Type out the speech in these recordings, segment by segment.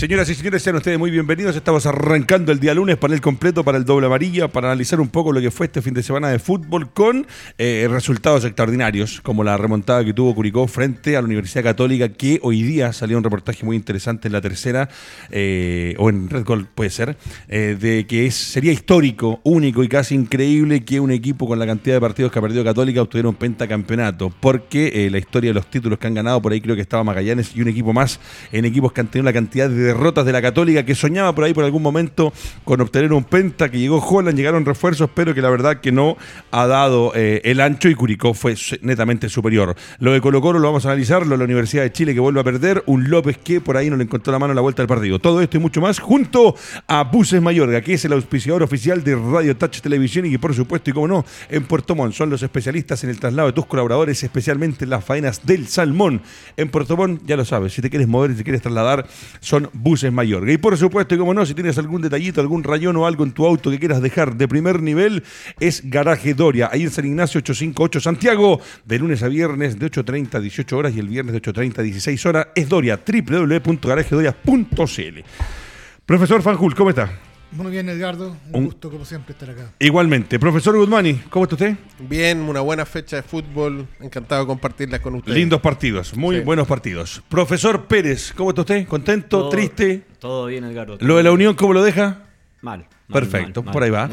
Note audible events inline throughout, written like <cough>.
Señoras y señores, sean ustedes muy bienvenidos. Estamos arrancando el día lunes, panel completo para el doble amarilla, para analizar un poco lo que fue este fin de semana de fútbol con eh, resultados extraordinarios, como la remontada que tuvo Curicó frente a la Universidad Católica, que hoy día salió un reportaje muy interesante en la tercera, eh, o en Red Gold puede ser, eh, de que es, sería histórico, único y casi increíble que un equipo con la cantidad de partidos que ha perdido Católica obtuviera un pentacampeonato, porque la historia de los títulos que han ganado, por ahí creo que estaba Magallanes y un equipo más en equipos que han tenido la cantidad de derrotas de la Católica que soñaba por ahí por algún momento con obtener un penta, que llegó Holland, llegaron refuerzos, pero que la verdad que no ha dado eh, el ancho y Curicó fue netamente superior. Lo de Colo Colo lo vamos a analizar, lo de la Universidad de Chile que vuelve a perder, un López que por ahí no le encontró la mano en la vuelta del partido. Todo esto y mucho más junto a Buses Mayorga, que es el auspiciador oficial de Radio Touch Televisión y que por supuesto y como no, en Puerto Montt son los especialistas en el traslado de tus colaboradores, especialmente en las faenas del salmón. En Puerto Montt, ya lo sabes, si te quieres mover, si te quieres trasladar, son Buses Mayor. Y por supuesto, y como no, si tienes algún detallito, algún rayón o algo en tu auto que quieras dejar de primer nivel, es Garaje Doria, ahí en San Ignacio 858 Santiago, de lunes a viernes de 8.30 a 18 horas y el viernes de 8.30 a 16 horas. Es Doria, www.garajedoria.cl. Profesor Fanjul, ¿cómo está? Muy bien, Edgardo. Un, gusto, como siempre, estar acá. Igualmente. Profesor Guzmani, ¿cómo está usted? Bien, una buena fecha de fútbol. Encantado de compartirla con usted. Lindos partidos, muy buenos partidos. Profesor Pérez, ¿cómo está usted? ¿Contento? ¿Triste? Todo bien, Edgardo. ¿Lo de la Unión cómo lo deja? Mal. Perfecto, por ahí va.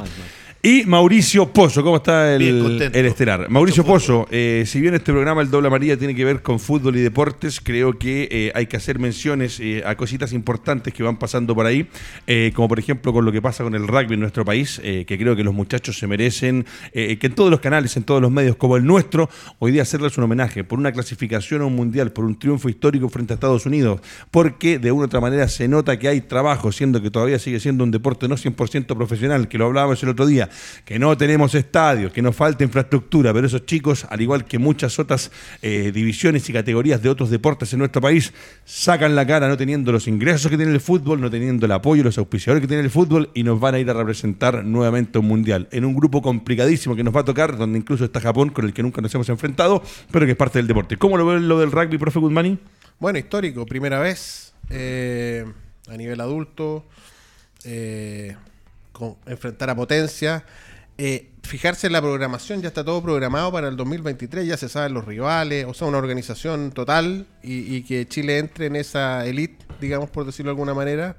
Y Mauricio Pozo, ¿cómo está el, el estelar? Mauricio Pozo, eh, si bien este programa, el Doble María, tiene que ver con fútbol y deportes, creo que eh, hay que hacer menciones eh, a cositas importantes que van pasando por ahí, como por ejemplo con lo que pasa con el rugby en nuestro país, que creo que los muchachos se merecen, que en todos los canales, en todos los medios como el nuestro, hoy día hacerles un homenaje por una clasificación a un mundial, por un triunfo histórico frente a Estados Unidos, porque de una u otra manera se nota que hay trabajo, siendo que todavía sigue siendo un deporte no 100% profesional, que lo hablábamos el otro día que no tenemos estadios, que nos falta infraestructura, pero esos chicos, al igual que muchas otras eh, divisiones y categorías de otros deportes en nuestro país, sacan la cara no teniendo los ingresos que tiene el fútbol, no teniendo el apoyo, los auspiciadores que tiene el fútbol y nos van a ir a representar nuevamente un mundial en un grupo complicadísimo que nos va a tocar, donde incluso está Japón, con el que nunca nos hemos enfrentado, pero que es parte del deporte. ¿Cómo lo ve lo del rugby, profe Guzmani? Bueno, histórico, primera vez eh, a nivel adulto. Eh, enfrentar a potencia. Eh, fijarse en la programación, ya está todo programado para el 2023, ya se saben los rivales, o sea, una organización total y, que Chile entre en esa elite, digamos por decirlo de alguna manera,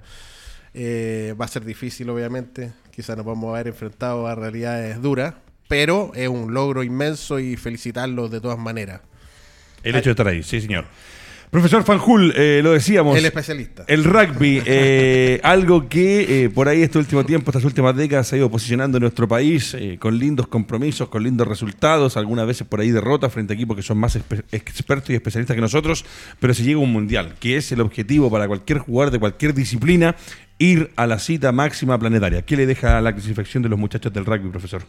eh, va a ser difícil obviamente, quizás nos vamos a ver enfrentados a realidades duras, pero es un logro inmenso y felicitarlos de todas maneras. El hecho de estar ahí, sí señor. Profesor Fanjul, eh, lo decíamos. El especialista. El rugby, eh, <laughs> algo que eh, por ahí este último tiempo, estas últimas décadas, se ha ido posicionando en nuestro país con lindos compromisos, con lindos resultados, algunas veces por ahí derrotas frente a equipos que son más expertos y especialistas que nosotros, pero se llega a un mundial, que es el objetivo para cualquier jugador de cualquier disciplina, ir a la cita máxima planetaria. ¿Qué le deja la clasificación de los muchachos del rugby, profesor?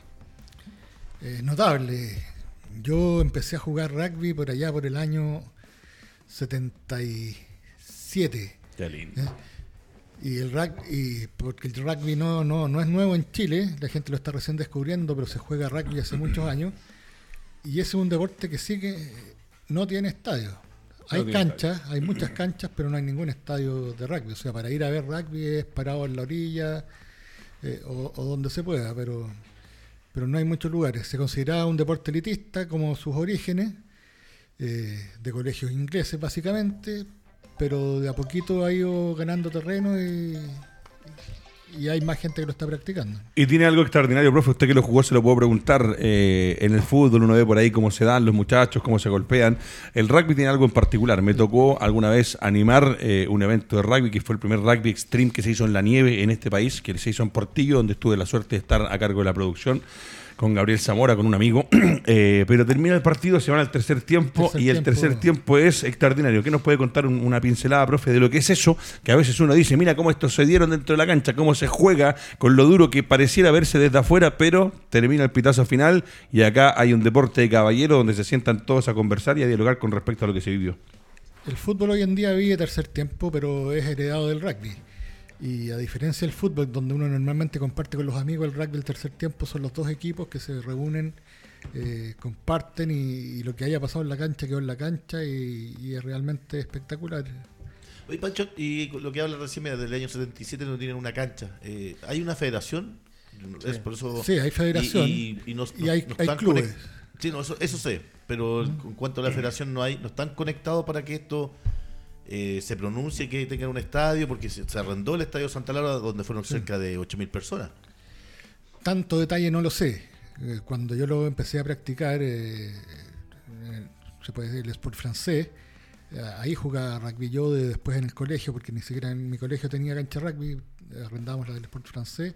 notable. Yo empecé a jugar rugby por allá por el año 77. Qué lindo. ¿Eh? Y el rugby, porque el rugby no, no, no es nuevo en Chile, la gente lo está recién descubriendo, pero se juega rugby hace muchos <clears throat> años. Y es un deporte que sí que no tiene estadio. Hay canchas, hay muchas <clears throat> canchas, pero no hay ningún estadio de rugby. O sea, para ir a ver rugby es parado en la orilla eh, o, o, donde se pueda, pero, pero no hay muchos lugares. Se considera un deporte elitista como sus orígenes eh, de colegios ingleses básicamente, pero de a poquito ha ido ganando terreno y, hay más gente que lo está practicando. Y tiene algo extraordinario, profe, usted que lo jugó se lo puedo preguntar, eh, en el fútbol uno ve por ahí cómo se dan los muchachos, cómo se golpean, el rugby tiene algo en particular, me tocó alguna vez animar eh, un evento de rugby que fue el primer rugby extreme que se hizo en la nieve en este país, que se hizo en Portillo, donde tuve la suerte de estar a cargo de la producción con Gabriel Zamora, con un amigo, <clears throat> eh, pero termina el partido, se van al tercer tiempo y el tercer tiempo es extraordinario. ¿Qué nos puede contar una pincelada, profe, de lo que es eso? Que a veces uno dice, mira cómo estos se dieron dentro de la cancha, cómo se juega con lo duro que pareciera verse desde afuera, pero termina el pitazo final y acá hay un deporte de caballero donde se sientan todos a conversar y a dialogar con respecto a lo que se vivió. El fútbol hoy en día vive tercer tiempo, pero es heredado del rugby. Y a diferencia del fútbol, donde uno normalmente comparte con los amigos, el rugby del tercer tiempo son los dos equipos que se reúnen, eh, comparten y, lo que haya pasado en la cancha quedó en la cancha y, es realmente espectacular. Oye, Pancho, y lo que habla recién mira, del año 77 no tienen una cancha. Eh, ¿Hay una federación? Es por eso, Sí, hay federación Y, hay- clubes. Sí, no, eso, eso sé. Pero en cuanto a la federación, no hay no están conectados para que esto eh, se pronuncie que tengan un estadio, porque se, se arrendó el estadio Santa Laura, donde fueron cerca de 8.000 personas. Tanto detalle no lo sé. Eh, Cuando yo lo empecé a practicar, eh, se puede decir el sport francés, ahí jugaba rugby yo de- después en el colegio, porque ni siquiera en mi colegio tenía cancha de rugby, arrendábamos la del sport francés,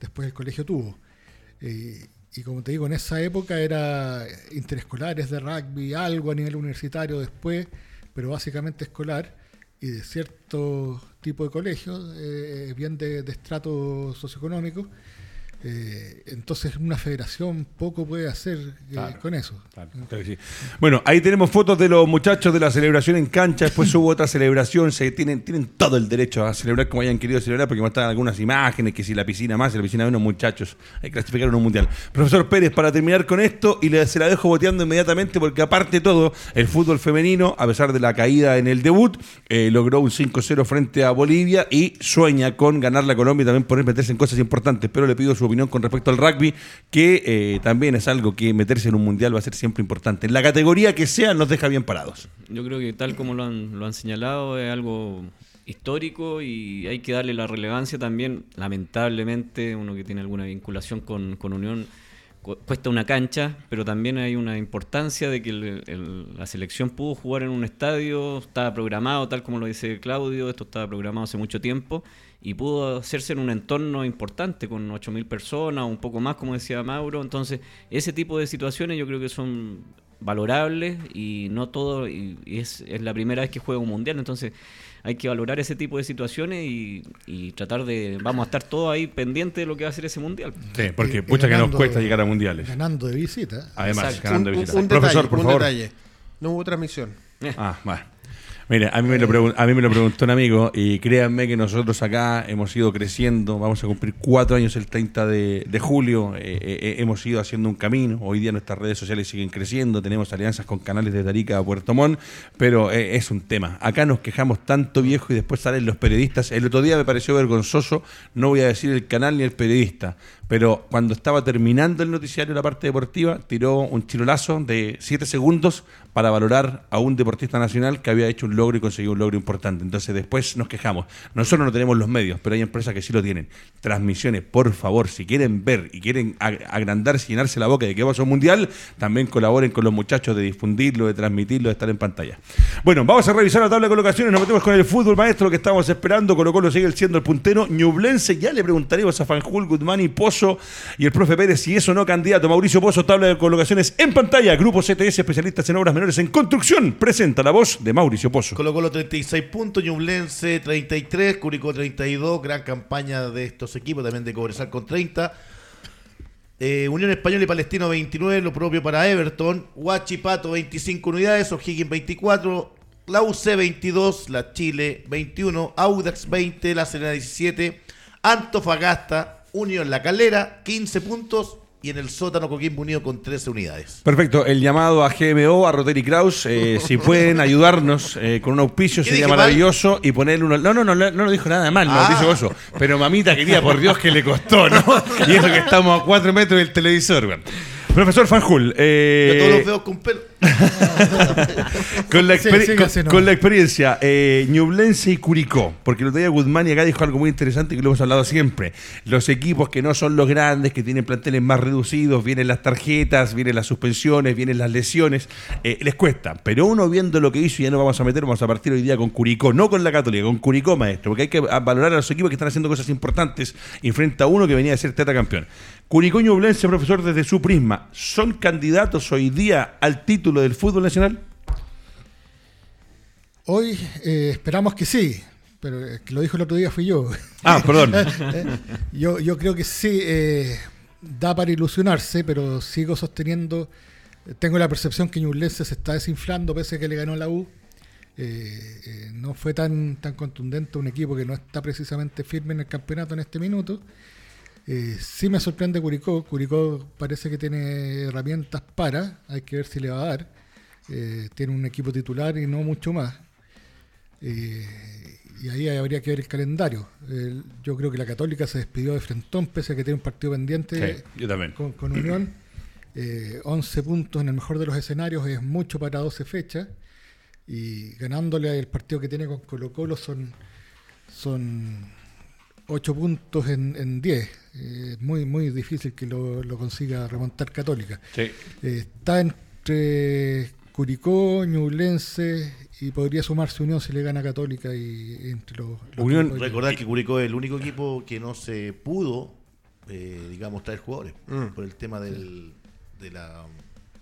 después el colegio tuvo. Y como te digo, en esa época era interescolares de rugby, algo a nivel universitario después, pero básicamente escolar y de cierto tipo de colegios, eh, bien de, de estrato socioeconómico. Eh, entonces una federación poco puede hacer eh, Claro. con eso. Claro, claro que sí. Bueno, ahí tenemos fotos de los muchachos de la celebración en cancha. Después hubo otra celebración. Se tienen, tienen todo el derecho a celebrar como hayan querido celebrar, porque mostraban algunas imágenes, que si la piscina más, y la piscina menos, muchachos. Hay que clasificar un mundial. Profesor Pérez, para terminar con esto, y le, se la dejo boteando inmediatamente, porque aparte de todo, el fútbol femenino, a pesar de la caída en el debut, eh, logró un 5-0 frente a Bolivia y sueña con ganar la Colombia y también poder meterse en cosas importantes. Pero le pido su opinión con respecto al rugby, que eh, también es algo que meterse en un mundial va a ser siempre importante. En la categoría que sea, nos deja bien parados. Yo creo que tal como lo han, lo han señalado es algo histórico y hay que darle la relevancia también. Lamentablemente, uno que tiene alguna vinculación con, con Unión cu- cuesta una cancha, pero también hay una importancia de que el- el- la selección pudo jugar en un estadio, estaba programado, tal como lo dice Claudio, esto estaba programado hace mucho tiempo y pudo hacerse en un entorno importante con 8.000 personas, un poco más, como decía Mauro. Entonces, ese tipo de situaciones yo creo que son valorables y no todo, y, y es, es la primera vez que juega un mundial, entonces hay que valorar ese tipo de situaciones y, y tratar de, vamos a estar todos ahí pendientes de lo que va a ser ese mundial. Sí, porque pucha que nos cuesta llegar a mundiales. Ganando de visita. Además, Exacto. ganando un, de un- visita. un Profesor, detalle, por un favor. detalle. No hubo transmisión. Ah, bueno. Mire, a mí, me lo pregun- a mí me lo preguntó un amigo y créanme que nosotros acá hemos ido creciendo, vamos a cumplir cuatro años el 30 de, de julio, eh, eh, eh, hemos ido haciendo un camino, hoy día nuestras redes sociales siguen creciendo, tenemos alianzas con canales de Tarica a Puerto Montt, pero eh, es un tema. Acá nos quejamos tanto viejo y después salen los periodistas. El otro día me pareció vergonzoso, no voy a decir el canal ni el periodista, pero cuando estaba terminando el noticiario la parte deportiva, tiró un chirolazo de 7 segundos para valorar a un deportista nacional que había hecho un logro y conseguido un logro importante. Entonces después nos quejamos. Nosotros no tenemos los medios, pero hay empresas que sí lo tienen. Transmisiones, por favor, si quieren ver y quieren ag- agrandarse llenarse la boca de que a un mundial, también colaboren con los muchachos de difundirlo, de transmitirlo, de estar en pantalla. Bueno, vamos a revisar la tabla de colocaciones, nos metemos con el fútbol maestro que estábamos esperando. Colo Colo sigue siendo el puntero. Ñublense, ya le preguntaremos a Fanjul, Guzmán y Pozo y el profe Pérez si eso no candidato. Mauricio Pozo, tabla de colocaciones en pantalla. Grupo CTS, especialistas en obras menores en construcción. Presenta la voz de Mauricio Pozo. Colo Colo 36 puntos, Ñublense 33, Curicó 32, gran campaña de estos equipos, también de Cobresal con 30. Eh, Unión Española y Palestino 29, lo propio para Everton. Huachipato 25 unidades, O'Higgins 24, la UC 22, la Chile 21, Audax 20, la Serena 17, Antofagasta, Unión La Calera 15 puntos y en el sótano Coquimbo Unido con 13 unidades. Perfecto, el llamado a GMO, a Rotary Kraus, eh, <laughs> si pueden ayudarnos eh, con un auspicio ¿Qué sería mal? maravilloso y ponerle uno... No, no, no, no, no lo dijo nada mal, Ah. Mauricio Pozo, pero mamita quería, <laughs> por Dios, que le costó, ¿no? <laughs> Y eso que estamos a cuatro metros del televisor, weón. Profesor Fanjul, eh, Yo todos los veo con pelo. <laughs> con, la Sí, exper- sí, con- casi no. con la experiencia, eh, Ñublense y Curicó, porque el otro día Guzmán y acá dijo algo muy interesante que lo hemos hablado siempre. Los equipos que no son los grandes, que tienen planteles más reducidos, vienen las tarjetas, vienen las suspensiones, vienen las lesiones, eh, les cuesta. Pero uno viendo lo que hizo, y ya no vamos a meter, vamos a partir hoy día con Curicó, no con la Católica, con Curicó, maestro, porque hay que valorar a los equipos que están haciendo cosas importantes y frente a uno que venía a ser tetracampeón. Curicó y Ñublense, profesor, desde su prisma, ¿son candidatos hoy día al título del fútbol nacional? Hoy eh, esperamos que sí, pero el que lo dijo el otro día fui yo. Ah, perdón. <laughs> yo, yo creo que sí, eh, da para ilusionarse, pero sigo sosteniendo, tengo la percepción que Ñublense se está desinflando pese a que le ganó la U. Eh, eh, no fue tan, tan contundente un equipo que no está precisamente firme en el campeonato en este minuto. Eh, sí me sorprende Curicó. Curicó parece que tiene herramientas para, hay que ver si le va a dar. Eh, tiene un equipo titular y no mucho más. Eh, y ahí habría que ver el calendario. Yo creo que la Católica se despidió de Frentón, pese a que tiene un partido pendiente Sí, yo también. con, con Unión. Eh, 11 puntos en el mejor de los escenarios es mucho para 12 fechas. Y ganándole el partido que tiene con Colo Colo son, son 8 puntos en, en 10. Eh, Es muy, muy difícil que lo, lo consiga remontar Católica. Sí. Eh, está entre Curicó, Ñublense y podría sumarse Unión si le gana Católica y entre los, los Unión, Recordar que Curicó es el único equipo que no se pudo, eh, digamos, traer jugadores Mm. por el tema del, de la.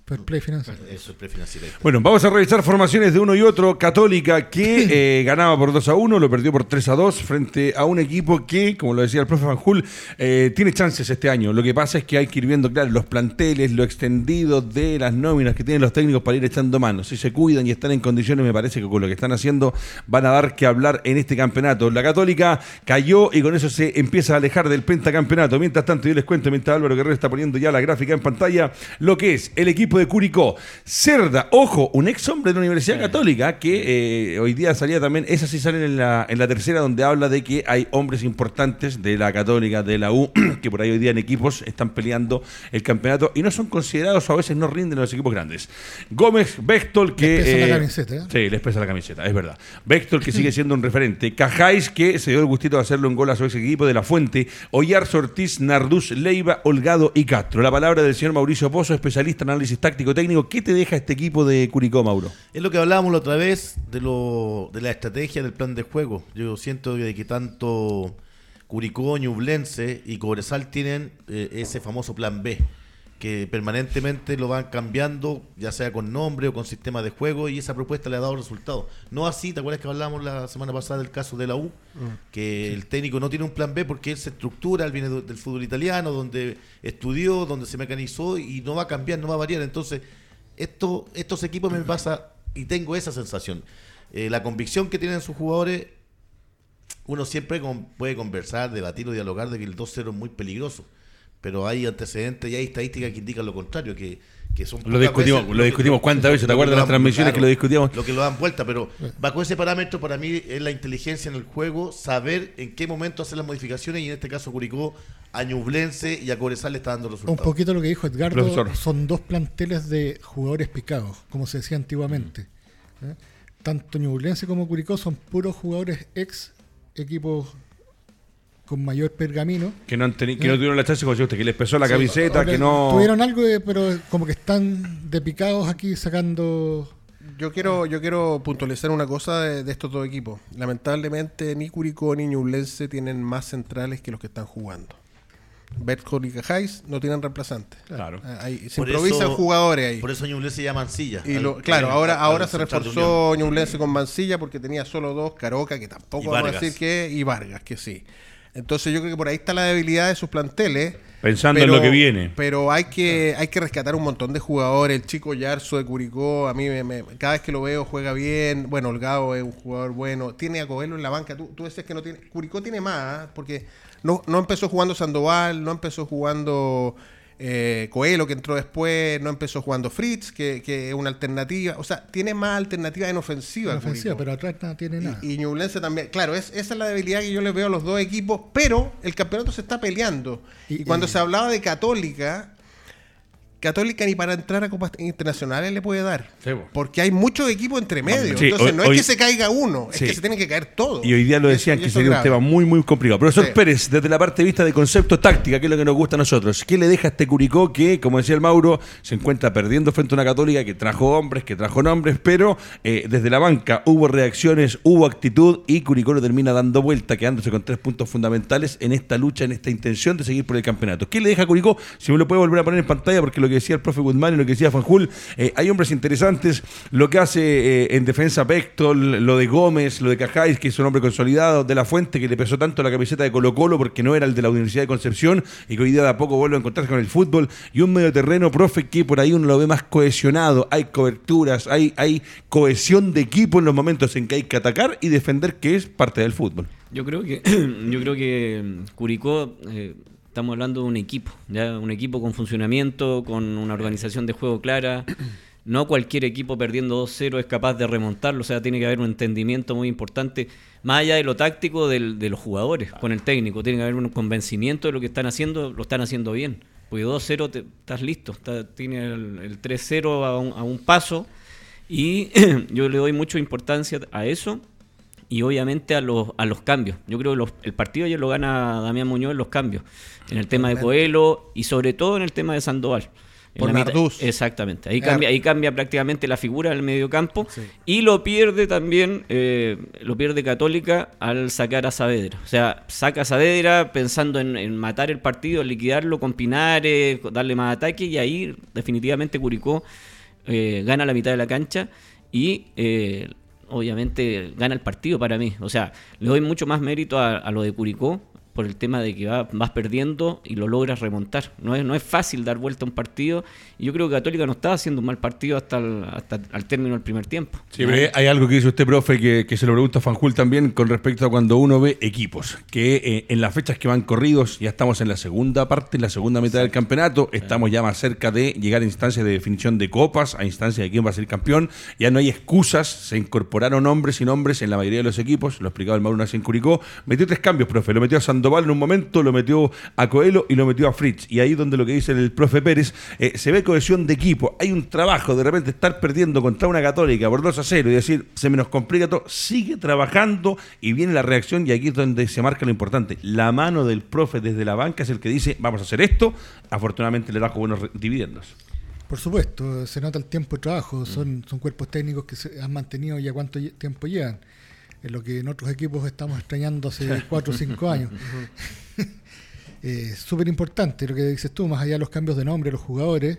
Play financiero. Eso, el prefinanciero. Bueno, vamos a revisar formaciones de uno y otro. Católica que <laughs> eh, ganaba por 2 a 1, lo perdió por 3 a 2 frente a un equipo que, como lo decía el profe Fanjul, eh, tiene chances este año. Lo que pasa es que hay que ir viendo, claro, los planteles, lo extendido de las nóminas que tienen los técnicos para ir echando manos. Si se cuidan y están en condiciones, me parece que con lo que están haciendo van a dar que hablar en este campeonato. La Católica cayó y con eso se empieza a alejar del pentacampeonato. Mientras tanto, yo les cuento, mientras Álvaro Guerrero está poniendo ya la gráfica en pantalla, lo que es el equipo de Curicó. Cerda, ojo, un ex hombre de la Universidad Católica que eh, hoy día salía también, esas sí salen en la, en la tercera, donde habla de que hay hombres importantes de la Católica, de la U, <clears throat> que por ahí hoy día en equipos están peleando el campeonato y no son considerados o a veces no rinden en los equipos grandes. Gómez, Bechtel, que. Les pesa la eh, camiseta, ¿eh? Sí, les pesa la camiseta, es verdad. Bechtel, que sigue siendo un referente. Cajáis, que se dio el gustito de hacerle un gol a su ex equipo de la Fuente. Ollar, Ortiz, Narduz, Leiva, Holgado y Castro. La palabra del señor Mauricio Pozo, especialista en análisis táctico-técnico. ¿Qué te deja este equipo de Curicó, Mauro? Es lo que hablábamos la otra vez de, lo, de la estrategia del plan de juego. Yo siento que, tanto Curicó, Ñublense y Cobresal tienen eh, ese famoso plan B, que permanentemente lo van cambiando, ya sea con nombre o con sistema de juego, y esa propuesta le ha dado resultados. No así, ¿te acuerdas que hablamos la semana pasada del caso de la U? Que el técnico no tiene un plan B porque él se estructura, él viene del fútbol italiano, donde estudió, donde se mecanizó y no va a cambiar, no va a variar. Entonces, esto, estos equipos me pasa y tengo esa sensación. Eh, la convicción que tienen sus jugadores, uno siempre con- puede conversar, debatir o dialogar de que el 2-0 es muy peligroso. Pero hay antecedentes y hay estadísticas que indican lo contrario, que, que son Lo discutimos- veces lo discutimos cuántas veces, ¿te lo acuerdas de lo las transmisiones que lo discutíamos? Lo que lo dan vuelta, pero bajo ese parámetro para mí es la inteligencia en el juego, saber en qué momento hacer las modificaciones y en este caso Curicó a Ñublense y a Cobresal le está dando Un resultados. poquito lo que dijo Edgardo, Profesor. son dos planteles de jugadores picados, como se decía antiguamente. ¿eh? Tanto Ñublense como Curicó son puros jugadores ex equipos con mayor pergamino. Que no, han teni- que no tuvieron la chance, como usted, que les pesó la Sí, camiseta, que no. Tuvieron algo, de- pero como que están de picados aquí sacando... Yo quiero, yo quiero puntualizar una cosa de, de estos dos equipos. Lamentablemente ni Curicó ni Ñublense tienen más centrales que los que están jugando. Betcor y Cajáis no tienen reemplazantes. Claro. Ah, ahí se Por improvisan eso- jugadores ahí. Por eso Ñublense llama Mancilla. Y lo- Al- claro, al- ahora, al ahora se reforzó. Ñublense con Mancilla porque tenía solo dos, Caroca, que tampoco vamos a decir que, y Vargas, que sí. Entonces yo creo que por ahí está la debilidad de sus planteles. Pensando en lo que viene. Pero hay que, hay que rescatar un montón de jugadores. El chico Yarzo de Curicó, a mí me, me- cada vez que lo veo juega bien. Bueno, Holgado es un jugador bueno. Tiene a Coelho en la banca. Tú, tú decías que no tiene. Curicó tiene más, ¿ah? porque no, no empezó jugando Sandoval, no empezó jugando eh, Coelho, que entró después, no empezó jugando Fritz, que, que es una alternativa. O sea, tiene más alternativas en ofensiva. en ofensiva, pero atrás no tiene nada. Y, y Ñublense también. Claro, es, esa es la debilidad que yo le veo a los dos equipos, pero el campeonato se está peleando. Y, Y- cuando se hablaba de Católica, Católica ni para entrar a Copas Internacionales le puede dar. Sí. Porque hay muchos equipos entre medio. Sí, Entonces, hoy- no hoy- es que se caiga uno, es que se tienen que caer todos. Y hoy día lo decían que sería un tema muy, muy complicado. Profesor Sí. Pérez, desde la parte de vista de concepto táctica, que es lo que nos gusta a nosotros, ¿qué le deja a este Curicó que, como decía el Mauro, se encuentra perdiendo frente a una católica que trajo hombres, que trajo nombres, pero eh, desde la banca hubo reacciones, hubo actitud y Curicó lo termina dando vuelta, quedándose con tres puntos fundamentales en esta lucha, en esta intención de seguir por el campeonato. ¿Qué le deja a Curicó? Si me lo puede volver a poner en pantalla, porque lo que decía el profe Guzmán y lo que decía Fanjul, eh, hay hombres interesantes, lo que hace eh, en defensa Pectol, lo de Gómez, lo de Cajáis, que es un hombre consolidado, de la Fuente, que le pesó tanto la camiseta de Colo Colo porque no era el de la Universidad de Concepción y que hoy día de a poco vuelve a encontrarse con el fútbol, y un medio terreno, profe, que por ahí uno lo ve más cohesionado, hay coberturas, hay, hay cohesión de equipo en los momentos en que hay que atacar y defender, que es parte del fútbol. Yo creo que <clears throat> yo creo que mm, Curicó eh, estamos hablando de un equipo, ya un equipo con funcionamiento, con una organización de juego clara. <clears throat> no cualquier equipo perdiendo 2-0 es capaz de remontarlo, o sea, tiene que haber un entendimiento muy importante, más allá de lo táctico del- de los jugadores con el técnico, tiene que haber un convencimiento de lo que están haciendo, lo están haciendo bien. Porque 2-0 te- estás listo, tiene el, el 3-0 a a un paso y <clears throat> yo le doy mucha importancia a eso y obviamente a los, a los cambios. Yo creo que los- el partido ayer lo gana Damián Muñoz en los cambios, en el tema de Coelho y sobre todo en el tema de Sandoval. Por Nardús. Exactamente, ahí cambia, ahí cambia prácticamente la figura del mediocampo Sí. y lo pierde también, eh, lo pierde Católica al sacar a Saavedra. O sea, saca a Saavedra pensando en, en matar el partido, en liquidarlo con Pinares, darle más ataque y ahí definitivamente Curicó eh, gana la mitad de la cancha y eh, obviamente gana el partido para mí. O sea, le doy mucho más mérito a, a lo de Curicó por el tema de que va- vas perdiendo y lo logras remontar. No es, no es fácil dar vuelta a un partido y yo creo que Católica no estaba haciendo un mal partido hasta el, hasta el término del primer tiempo. Sí, pero hay- algo que dice usted, profe, que, que se lo pregunta a Fanjul también con respecto a cuando uno ve equipos, que eh, en las fechas que van corridos, ya estamos en la segunda parte, en la segunda mitad del campeonato, estamos ya más cerca de llegar a instancias de definición de copas, a instancias de quién va a ser campeón, ya no hay excusas, se incorporaron hombres y nombres en la mayoría de los equipos, lo explicaba el Mauro en Curicó, metió tres cambios, profe, lo metió a Sandoval en un momento, lo metió a Coelho y lo metió a Fritz, y ahí donde lo que dice el profe Pérez, eh, se ve cohesión de equipo, hay un trabajo, de repente estar perdiendo contra una católica por 2 a 0 y decir, se me nos complica todo, sigue trabajando y viene la reacción y aquí es donde se marca lo importante, la mano del profe desde la banca es el que dice, vamos a hacer esto, afortunadamente le trajo buenos dividendos. Por supuesto, se nota el tiempo de trabajo, son, son cuerpos técnicos que se han mantenido ya cuánto tiempo llevan, en lo que en otros equipos estamos extrañando hace <laughs> 4 o 5 años. <laughs> Eh, Súper importante lo que dices tú, más allá de los cambios de nombre de los jugadores,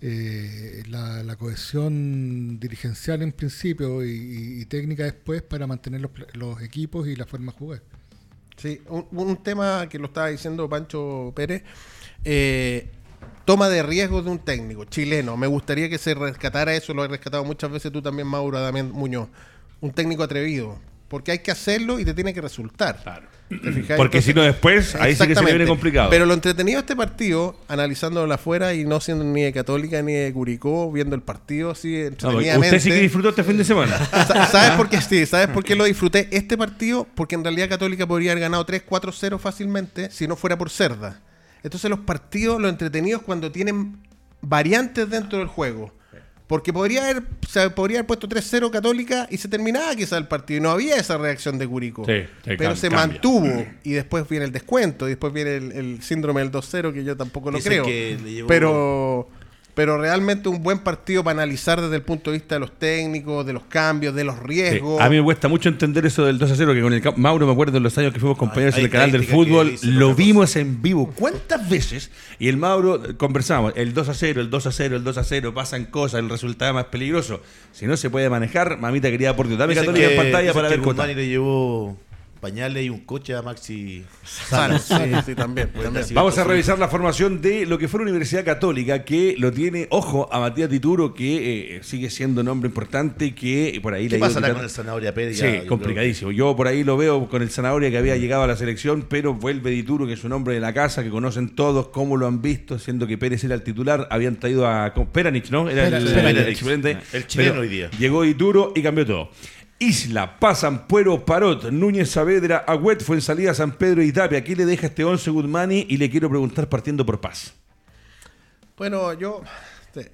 eh, la, la cohesión dirigencial en principio y, y- y técnica después para mantener los, equipos y la forma de jugar. Sí, un, un tema que lo estaba diciendo Pancho Pérez, eh, toma de riesgo de un técnico chileno. Me gustaría que se rescatara eso, lo he rescatado muchas veces tú también, Mauro, Damián Muñoz. Un técnico atrevido, porque hay que hacerlo y te tiene que resultar. ¿Te fijas? Porque si no después, ahí sí que se le viene complicado. Pero lo entretenido de este partido, analizándolo afuera y no siendo ni de Católica ni de Curicó, viendo el partido así No, entretenidamente. usted sí que disfrutó este fin de semana. <laughs> Sa- ¿Sabes por qué? Sí, ¿sabes por qué lo disfruté? Este partido, porque en realidad Católica podría haber ganado 3-4-0 fácilmente si no fuera por Cerda. Entonces los partidos, los entretenidos, cuando tienen variantes dentro del juego. Porque podría haber, se podría haber puesto 3-0 Católica y se terminaba quizá el partido. Y no había esa reacción de Curicó. Sí, sí, pero se cambia. mantuvo. Y después viene el descuento. Y después viene el, el síndrome del 2-0, que yo tampoco lo Dicen creo. que le llevó- Pero, realmente un buen partido para analizar desde el punto de vista de los técnicos, de los cambios, de los Sí, riesgos. A mí me cuesta mucho entender eso del 2 a 0, que con el Mauro me acuerdo en los años que fuimos compañeros Hay- en el canal del fútbol, lo cosa. vimos en vivo. ¿Cuántas veces? Y el Mauro eh, conversamos, el 2 a 0, el 2 a 0, el 2 a 0, pasan cosas, el resultado es más peligroso. Si no se puede manejar, mamita querida por Dios, dame Católica que- en pantalla para que ver. Guzmán le llevó pañales y un coche a Maxi Sano, sí, sí, también. Vamos a revisar la formación de lo que fue la Universidad Católica, que lo tiene, ojo, a Matías Tituro, que eh, sigue siendo nombre importante, que por ahí ¿Qué quitando- con el Zanahoria Pérez? Sí, creo complicadísimo. Yo por ahí lo veo con el Zanahoria que había llegado a la selección, pero vuelve Dituro, que es un hombre de la casa, que conocen todos cómo lo han visto, siendo que Pérez era el titular. Habían traído a Peranich, ¿no? Era el, Peranich. el-. El chileno Pero hoy día. Llegó Dituro y cambió todo. Isla, Pasan, Puero, Parot, Núñez Saavedra, Agüet, fue en salida San Pedro y Tapia. Aquí le deja este 11 Guzmani y le quiero preguntar partiendo por paz. Bueno, yo.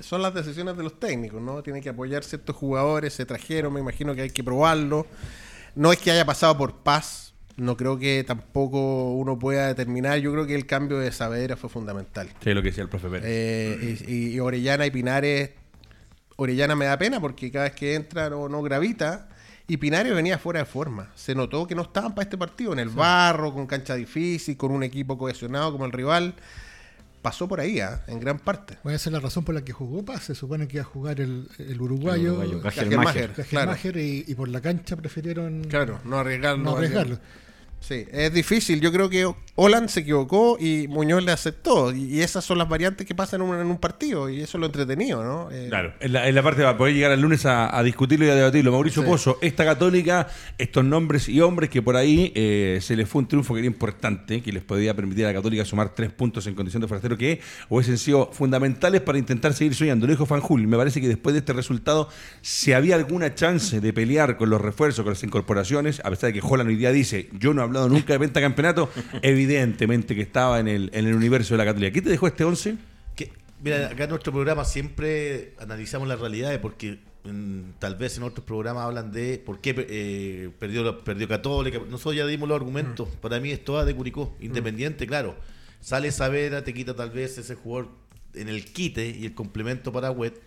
Son las decisiones de los técnicos, ¿no? Tienen que apoyar ciertos jugadores, se trajeron, me imagino que hay que probarlo. No es que haya pasado por paz, no creo que tampoco uno pueda determinar. Yo creo que el cambio de Saavedra fue fundamental. Sí, lo que decía el profe Pérez. Eh, y, y- y Orellana y Pinares. Orellana me da pena porque cada vez que entra no, no gravita. Y Pinares venía fuera de forma. Se notó que no estaban para este partido. En el barro, con cancha difícil, con un equipo cohesionado como el rival. Pasó por ahí, ¿ah? en gran parte. Bueno, esa es la razón por la que jugó Paz. Se supone que iba a jugar el, el uruguayo, El uruguayo, Cajelmacher, Cajelmacher. claro. Cajelmacher, y, y por la cancha prefirieron Claro, no arriesgarlo. no arriesgarlo. Sí, es difícil. Yo creo que Holland se equivocó y Muñoz le aceptó. Y, esas son las variantes que pasan en un, en un partido. Y eso es lo entretenido, ¿no? Eh, Claro, en la, en la parte va a poder llegar el lunes a, a discutirlo y a debatirlo. Mauricio Sí. Pozo, esta católica, estos nombres y hombres que por ahí eh, se les fue un triunfo que era importante, que les podía permitir a la católica sumar tres puntos en condición de forastero que hubiesen sido fundamentales para intentar seguir soñando. Lo dijo Fanjul, me parece que después de este resultado, si había alguna chance de pelear con los refuerzos, con las incorporaciones, a pesar de que Holland hoy día dice, yo no hablado nunca de pentacampeonato, <laughs> evidentemente que estaba en el, en el universo de la católica. ¿Qué te dejó este 11? Que, mira, acá en nuestro programa siempre analizamos las realidades porque mm, tal vez en otros programas hablan de por qué eh, perdió, perdió Católica. Nosotros ya dimos los argumentos. Para mí es toda de Curicó. Independiente, claro. Sale Savera, te quita tal vez ese jugador en el quite y el complemento para Wet.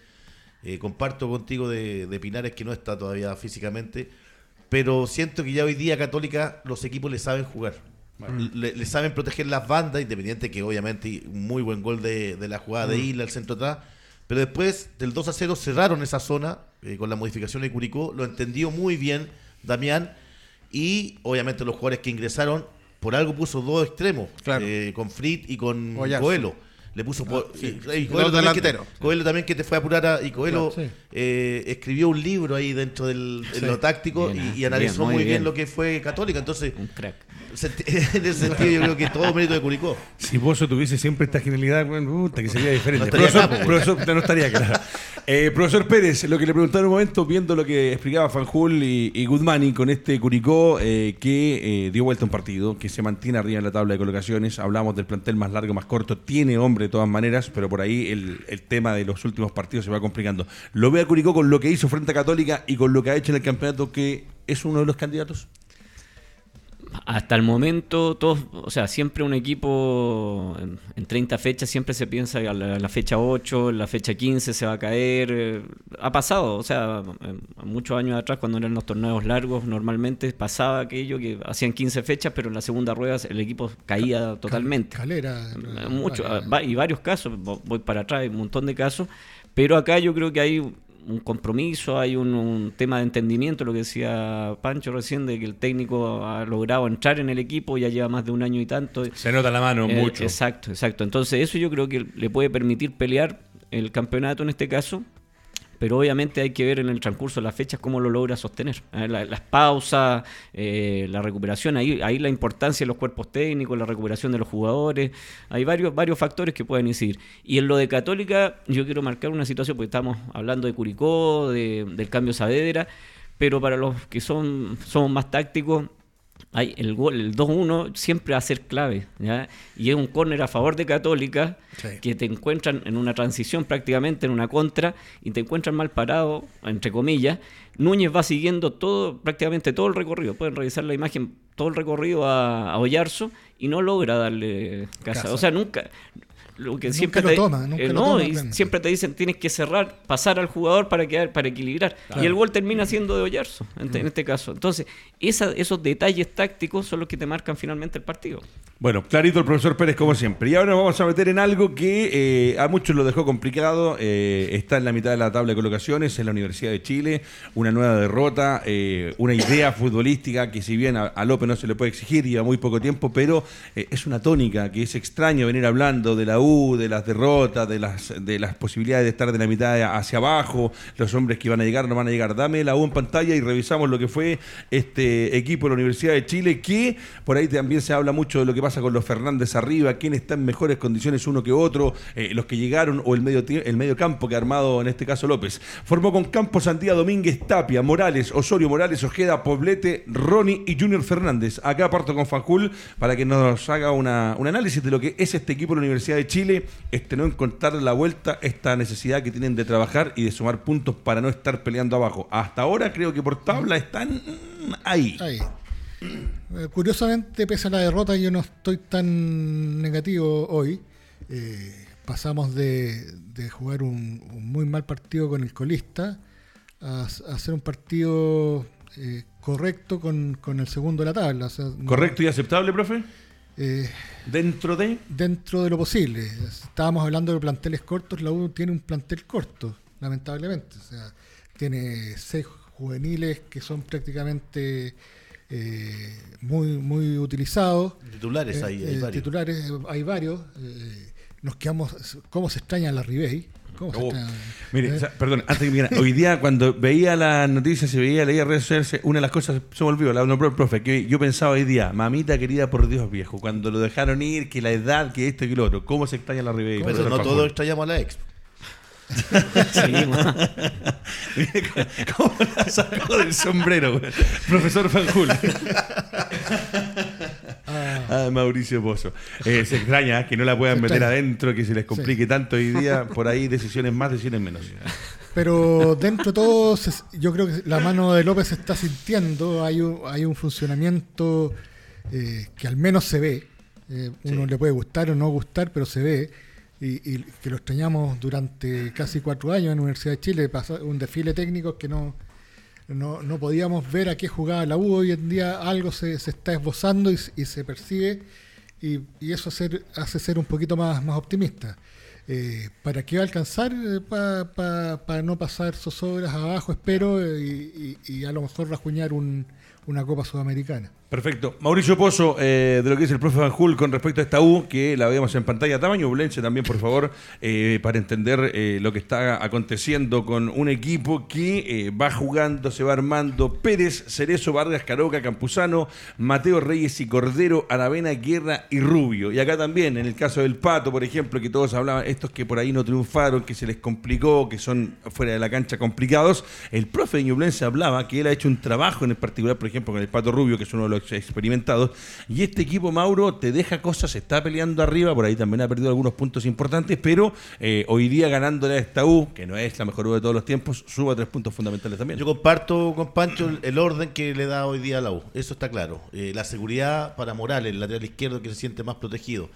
Eh, comparto contigo de, de Pinares que no está todavía físicamente. Pero siento que ya hoy día Católica los equipos le saben jugar. Le, le saben proteger las bandas, independiente que obviamente muy buen gol de, de la jugada de Isla al centro atrás. Pero después del 2 a 0 cerraron esa zona eh, con la modificación de Curicó. Lo entendió muy bien Damián. Y obviamente los jugadores que ingresaron, por algo puso dos extremos, Claro. eh, con Frit y con. Coelho. Le puso por- sí. y- Coelho, también que. Coelho también que te fue a apurar a- y Coelho Claro, sí. Eh, escribió un libro ahí dentro del Sí. lo táctico Bien, y, ¿eh? y analizó Bien, muy muy bien. bien. lo que fue Católica. Entonces, Un crack. senti- <laughs> en ese sentido yo creo que todo mérito de Curicó. Si Bozo tuviese siempre esta genialidad, bueno, puta, que sería diferente. No estaría profesor, acá, po. profesor, no estaría acá. Eh, profesor Pérez, lo que le preguntaba en un momento, viendo lo que explicaba Fanjul y, y con este Curicó, eh, que eh, dio vuelta a un partido, que se mantiene arriba en la tabla de colocaciones. Hablamos del plantel más largo, más corto. Tiene hombre de todas maneras, pero por ahí el, el tema de los últimos partidos se va complicando. Lo ve a Curicó con lo que hizo frente a Católica y con lo que ha hecho en el campeonato, que es uno de los candidatos. Hasta el momento, todos, o sea, siempre un equipo en, en 30 fechas siempre se piensa que a la, fecha 8, la fecha 15 se va a caer. eh, Ha pasado, o sea, eh, muchos años atrás, cuando eran los torneos largos, normalmente pasaba aquello que hacían 15 fechas, pero en la segunda rueda el equipo caía totalmente. Calera. Mucho, vale. va- y varios casos, vo- voy para atrás, hay un montón de casos, pero acá yo creo que hay un compromiso, hay un, un tema de entendimiento, lo que decía Pancho recién, de que el técnico ha logrado entrar en el equipo, ya lleva más de un año y tanto. Se nota la mano Eh, mucho. Exacto, exacto. Entonces eso yo creo que le puede permitir pelear el campeonato en este caso, pero obviamente hay que ver en el transcurso de las fechas cómo lo logra sostener. Eh, la- las pausas, eh, la recuperación, ahí, ahí la importancia de los cuerpos técnicos, la recuperación de los jugadores, hay varios, varios factores que pueden incidir. Y en lo de Católica, yo quiero marcar una situación, porque estamos hablando de Curicó, de- del cambio Saavedra, pero para los que son somos más tácticos, hay el gol, el 2-1 siempre va a ser clave, ¿ya? Y es un córner a favor de Católica Sí. que te encuentran en una transición prácticamente, en una contra, y te encuentran mal parado, entre comillas. Núñez va siguiendo todo, prácticamente todo el recorrido. Pueden revisar la imagen, todo el recorrido a, a Oyarzo y no logra darle casa. Casa. O sea, nunca. Lo que Nunca siempre lo te, toma, nunca eh, lo no, toma y siempre te dicen tienes que cerrar, pasar al jugador para quedar, para equilibrar. Y el gol termina siendo de Oyarzo, en, en este caso. Entonces, esa- esos detalles tácticos son los que te marcan finalmente el partido. Bueno, clarito el profesor Pérez como siempre. Y ahora nos vamos a meter en algo que eh, a muchos lo dejó complicado. eh, está en la mitad de la tabla de colocaciones en la Universidad de Chile. Una nueva derrota, eh, una idea futbolística que si bien a, a López no se le puede exigir, lleva muy poco tiempo, pero eh, es una tónica que es extraño venir hablando de la De las derrotas, de las, de las posibilidades de estar de la mitad hacia abajo, los hombres que van a llegar no van a llegar. Dame la U en pantalla y revisamos lo que fue este equipo de la Universidad de Chile, que por ahí también se habla mucho de lo que pasa con los Fernández arriba, quién está en mejores condiciones uno que otro, eh, los que llegaron o el medio, el medio campo que ha armado en este caso López. Formó con Campos, Sandía, Domínguez, Tapia, Morales, Osorio Morales, Ojeda, Poblete, Ronnie y Junior Fernández. Acá parto con Fanjul para que nos haga una- un análisis de lo que es este equipo de la Universidad de Chile, este no encontrar la vuelta, esta necesidad que tienen de trabajar y de sumar puntos para no estar peleando abajo. Hasta ahora creo que por tabla están ahí. Ahí. Eh, Curiosamente, pese a la derrota, yo no estoy tan negativo hoy. Eh, pasamos de, de jugar un, un muy mal partido con el colista a, hacer un partido eh, correcto con, con el segundo de la tabla. o sea, no- ¿Correcto y aceptable, profe? Eh, Dentro de... dentro de lo posible. Estábamos hablando de planteles cortos, la U tiene un plantel corto, lamentablemente. O sea, tiene seis juveniles que son prácticamente eh, muy, muy utilizados. Titulares Eh, ahí, hay eh, varios. Titulares, eh, hay varios. nos quedamos. ¿Cómo se extraña la Ribey? ¿Cómo se Oh? Mire, Eh, o sea, perdón, antes que me digan, hoy día cuando veía las noticias y veía, leía redes sociales, una de las cosas, se me olvidó, la el profe, que yo pensaba hoy día, mamita querida por Dios viejo, cuando lo dejaron ir, que la edad, que esto, que lo otro, ¿cómo se extraña la Ribey? Pero no todos extrañamos a la ex. <laughs> Sí, <laughs> cómo la sacó del sombrero, profesor Fanjul. <laughs> Ah, Mauricio Pozo. Eh, se extraña que no la puedan Se meter extraña. adentro, que se les complique tanto hoy día, <laughs> por ahí decisiones más, decisiones menos. Pero dentro de todo, yo creo que la mano de López se está sintiendo, hay un, hay un funcionamiento eh, que al menos se ve. Eh, uno le puede gustar o no gustar, pero se ve. Y, y que lo extrañamos durante casi cuatro años en la Universidad de Chile, pasó un desfile técnico que no, no, no podíamos ver a qué jugaba la U. Hoy en día algo se, se está esbozando y, se percibe, y, eso hace ser un poquito más, más optimista. Eh, ¿Para qué va a alcanzar? para no pasar zozobras abajo, espero, eh, y, y- y a lo mejor rajuñar un- una Copa Sudamericana. Perfecto. Mauricio Pozo, eh, de lo que dice el profe Van con respecto a esta U, que la veamos en pantalla. Tamaño Blenche también, por favor, eh, para entender eh, lo que está aconteciendo con un equipo que va jugando, se va armando. Pérez, Cerezo, Vargas, Caroca, Campuzano, Mateo Reyes y Cordero, Aravena, Guerra y Rubio. Y acá también, en el caso del Pato, por ejemplo, que todos hablaban, estos que por ahí no triunfaron, que se les complicó, que son fuera de la cancha complicados. El profe de Ñublense hablaba que él ha hecho un trabajo en el particular, por ejemplo, con el Pato Rubio, que es uno de los experimentados. Y este equipo, Mauro, te deja cosas, está peleando arriba, por ahí también ha perdido algunos puntos importantes, pero eh, hoy día ganándole a esta U, que no es la mejor U de todos los tiempos, suba tres puntos fundamentales también. Yo comparto con Pancho el orden que le da hoy día a la U. Eso está claro. Eh, la seguridad para Morales, el lateral izquierdo que se siente más protegido.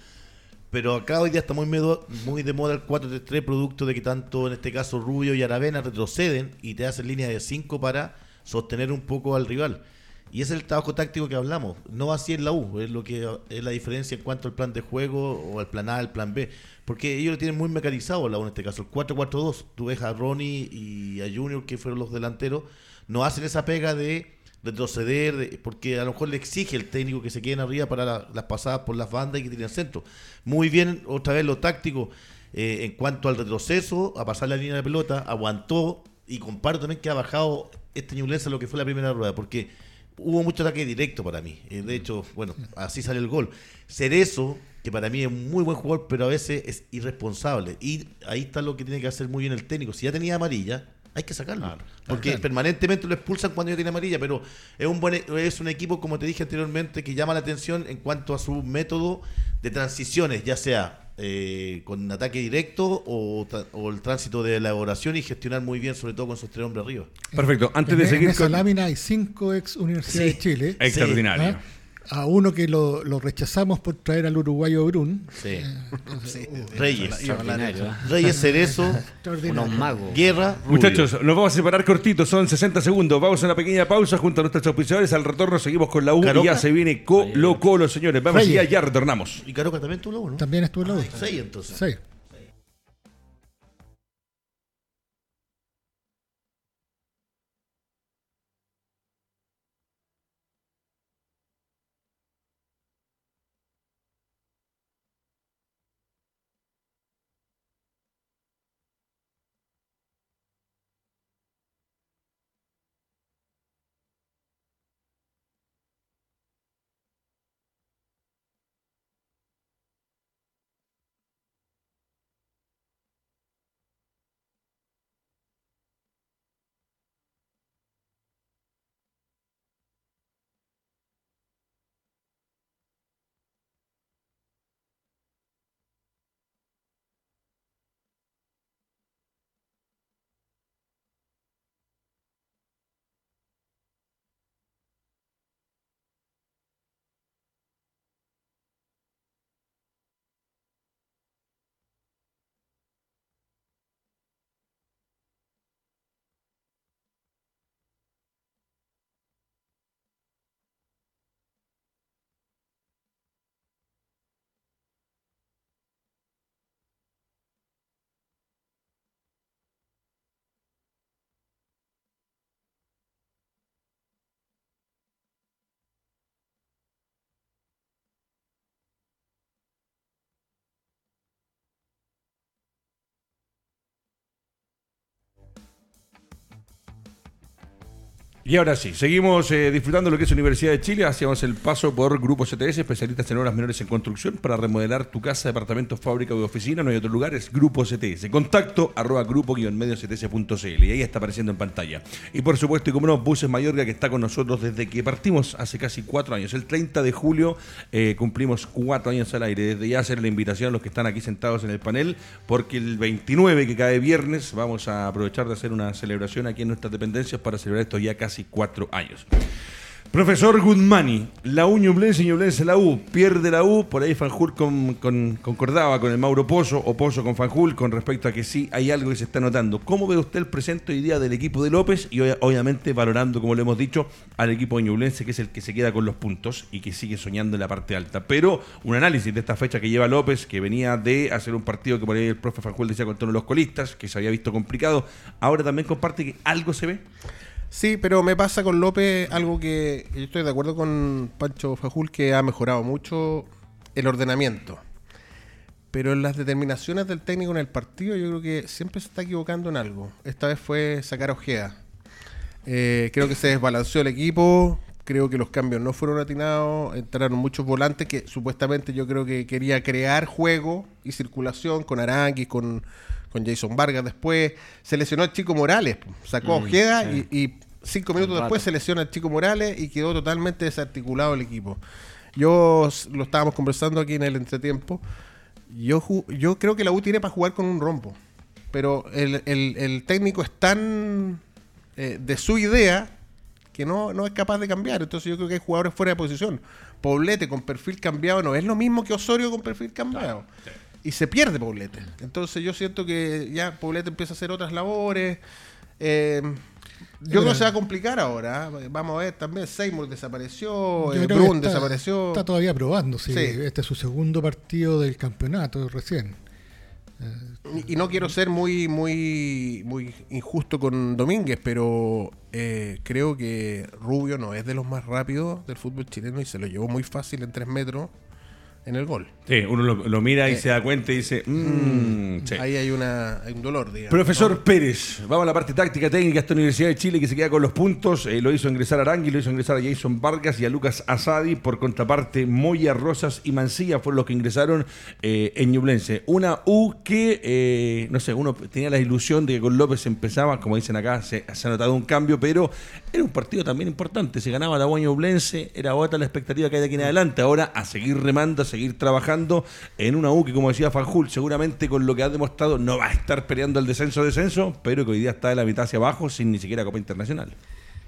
Pero acá hoy día está muy, medo- muy de moda el 4-3-3, producto de que tanto en este caso Rubio y Aravena retroceden y te hacen línea de 5 para sostener un poco al rival. Y ese es el trabajo táctico que hablamos. No así en la U, es lo que es la diferencia en cuanto al plan de juego o al plan A, al plan B. Porque ellos lo tienen muy mecanizado la U en este caso. El 4-4-2, tú ves a Ronnie y a Junior, que fueron los delanteros, no hacen esa pega de retroceder, de- porque a lo mejor le exige el técnico que se queden arriba para la- las pasadas por las bandas y que tienen centro. Muy bien, otra vez lo táctico eh, en cuanto al retroceso, a pasar la línea de pelota, aguantó y comparto también que ha bajado este Ñublense a lo que fue la primera rueda, porque hubo mucho ataque directo para mí. Eh, de hecho, bueno, así sale el gol. Cerezo, que para mí es un muy buen jugador, pero a veces es irresponsable. Y ahí está lo que tiene que hacer muy bien el técnico. Si ya tenía amarilla, hay que sacarlo. porque claro. permanentemente lo expulsan cuando ya tiene amarilla, pero es un buen es un equipo, como te dije anteriormente, que llama la atención en cuanto a su método de transiciones, ya sea eh, con ataque directo o, el tránsito de elaboración y gestionar muy bien, sobre todo con sus tres hombres arriba. Perfecto. Antes en, de en seguir esa con... lámina hay cinco ex universidades Sí. de Chile. Extraordinario. ¿ah? A uno que lo, lo rechazamos por traer al uruguayo Brun. Sí. <laughs> Entonces, uh, Reyes. Extraordinario, ¿eh? Reyes Cerezo, <laughs> extraordinario. Unos magos. Guerra. Rubio. Muchachos, nos vamos a separar cortitos, son 60 segundos. Vamos a una pequeña pausa junto a nuestros auspiciadores. Al retorno seguimos con la U y Caroca. ya se viene Colo Colo, señores. Vamos Reyes. allá, ya retornamos. Y Caroca también tuvo uno. También estuvo en la U. Seis entonces. Sí. Y ahora sí, seguimos eh, disfrutando lo que es Universidad de Chile. Hacíamos el paso por Grupo CTS, especialistas en obras menores en construcción para remodelar tu casa, departamento, fábrica o oficina. No hay otro lugar, es Grupo CTS. Contacto arroba grupo-medio-cts.cl y ahí está apareciendo en pantalla. Y por supuesto, y como no, Buses Mayorga que está con nosotros desde que partimos hace casi cuatro años. El 30 de julio eh, cumplimos cuatro años al aire. Desde ya hacer la invitación a los que están aquí sentados en el panel, porque el 29, que cae viernes, vamos a aprovechar de hacer una celebración aquí en nuestras dependencias para celebrar esto ya casi cuatro años. Profesor Guzmani, la U Ñublense, Ñublense la U, pierde la U, por ahí Fanjul con, con- concordaba con el Mauro Pozo o Pozo con Fanjul con respecto a que sí hay algo que se está notando. ¿Cómo ve usted el presente hoy día del equipo de López y obvia- obviamente valorando, como lo hemos dicho, al equipo de Ñublense que es el que se queda con los puntos y que sigue soñando en la parte alta? Pero un análisis de esta fecha que lleva López, que venía de hacer un partido que por ahí el profe Fanjul decía con todos los colistas, que se había visto complicado, ahora también comparte que algo se ve. Sí, pero me pasa con López algo que yo estoy de acuerdo con Pancho Fajul que ha mejorado mucho el ordenamiento. Pero en las determinaciones del técnico en el partido yo creo que siempre se está equivocando en algo. Esta vez fue sacar Ojeda. Eh, creo que se desbalanceó el equipo, creo que los cambios no fueron atinados, entraron muchos volantes que supuestamente yo creo que quería crear juego y circulación con Aranguis, con, con Jason Vargas después. Se lesionó el Chico Morales, sacó a Mm, Ojeda sí. y, y cinco minutos después se lesiona el Chico Morales y quedó totalmente desarticulado el equipo. Yo lo estábamos conversando aquí en el entretiempo. Yo, yo creo que la U tiene para jugar con un rombo. Pero el, el- el técnico es tan eh, de su idea que no, no es capaz de cambiar. Entonces yo creo que hay jugadores fuera de posición. Poblete con perfil cambiado no es lo mismo que Osorio con perfil cambiado. Y se pierde Poblete. Entonces yo siento que ya Poblete empieza a hacer otras labores. Eh, yo creo que se va a complicar ahora. ¿eh? Vamos a ver también. Seymour desapareció. Eh, Brun está- desapareció. Está todavía probando, sí. Sí. Este es su segundo partido del campeonato recién. Y y no quiero ser muy, muy, muy injusto con Domínguez, pero eh, creo que Rubio no es de los más rápidos del fútbol chileno y se lo llevó muy fácil en tres metros en el gol. Sí, uno lo, lo mira y Eh, se da cuenta y dice, "Mm, sí". Ahí hay, una, hay un dolor, digamos. Profesor ¿no? Pérez, vamos a la parte táctica técnica de esta Universidad de Chile que se queda con los puntos. Eh, lo hizo ingresar a Arangui, lo hizo ingresar a Jason Vargas y a Lucas Asadi. Por contraparte, Moya, Rosas y Mancilla fueron los que ingresaron eh, en Ñublense. Una U que, no sé, uno tenía la ilusión de que con López empezaba, como dicen acá, se, se ha notado un cambio, pero era un partido también importante. Se ganaba la U Ñublense, era otra la expectativa que hay de aquí en adelante. Ahora a seguir remando, a seguir trabajando en una U que, como decía Fanjul, seguramente con lo que ha demostrado no va a estar peleando el descenso-descenso, pero que hoy día está de la mitad hacia abajo sin ni siquiera Copa Internacional.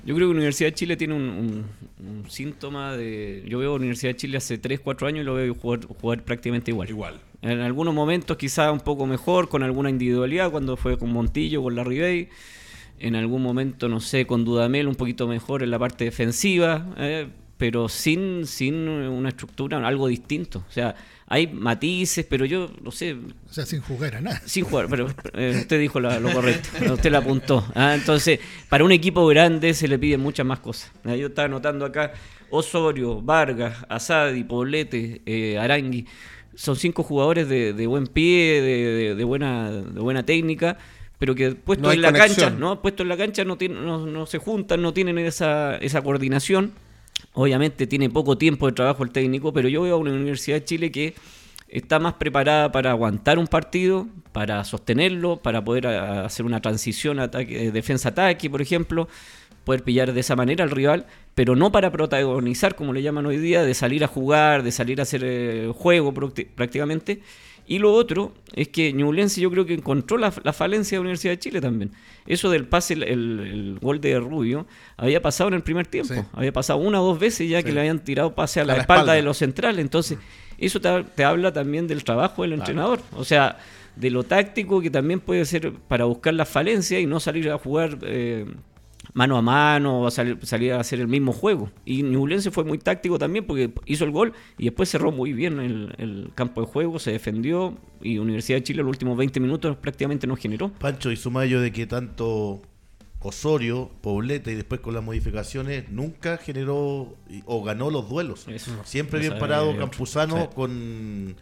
Yo creo que Universidad de Chile tiene un, un- un síntoma de... Yo veo Universidad de Chile hace 3, 4 años y lo veo jugar, jugar prácticamente igual. Igual. En algunos momentos quizá un poco mejor, con alguna individualidad, cuando fue con Montillo, con Larry Bay. En algún momento, no sé, con Dudamel un poquito mejor en la parte defensiva, eh, pero sin, sin una estructura, algo distinto. O sea, hay matices, pero yo, no sé, O sea, sin jugar a nada. sin jugar, pero eh, usted dijo la- lo correcto, <laughs> usted la apuntó. Ah, entonces, para un equipo grande se le piden muchas más cosas. Ah, Yo estaba anotando acá Osorio, Vargas, Asadi, Poblete, eh, Arangui. Son cinco jugadores de, de buen pie, de, de- de buena, de buena técnica, pero que No hay en la conexión. cancha, ¿no? Puestos en la cancha no, tienen, no, no se juntan, no tienen esa, esa coordinación. Obviamente tiene poco tiempo de trabajo el técnico, pero yo veo a una Universidad de Chile que está más preparada para aguantar un partido, para sostenerlo, para poder hacer una transición eh, defensa-ataque, por ejemplo, poder pillar de esa manera al rival, pero no para protagonizar, como le llaman hoy día, de salir a jugar, de salir a hacer eh, juego prácti- prácticamente. Y lo otro es que Ñublense yo creo que encontró la, la falencia de la Universidad de Chile también. Eso del pase, el, el- el gol de Rubio, había pasado en el primer tiempo. Sí. Había pasado una o dos veces ya que le habían tirado pase a la, A la espalda, espalda. de los centrales. Entonces, eso te, te habla también del trabajo del entrenador. O sea, de lo táctico que también puede ser para buscar la falencia y no salir a jugar eh, mano a mano o a salir, salir a hacer el mismo juego. Y Ñublense fue muy táctico también porque hizo el gol y después cerró muy bien el, el campo de juego, se defendió y Universidad de Chile los últimos 20 minutos prácticamente no generó. Pancho y sumayo de que tanto Osorio, Poblete y después con las modificaciones nunca generó o ganó los duelos. Eso. Siempre bien parado. Campuzano Sí. con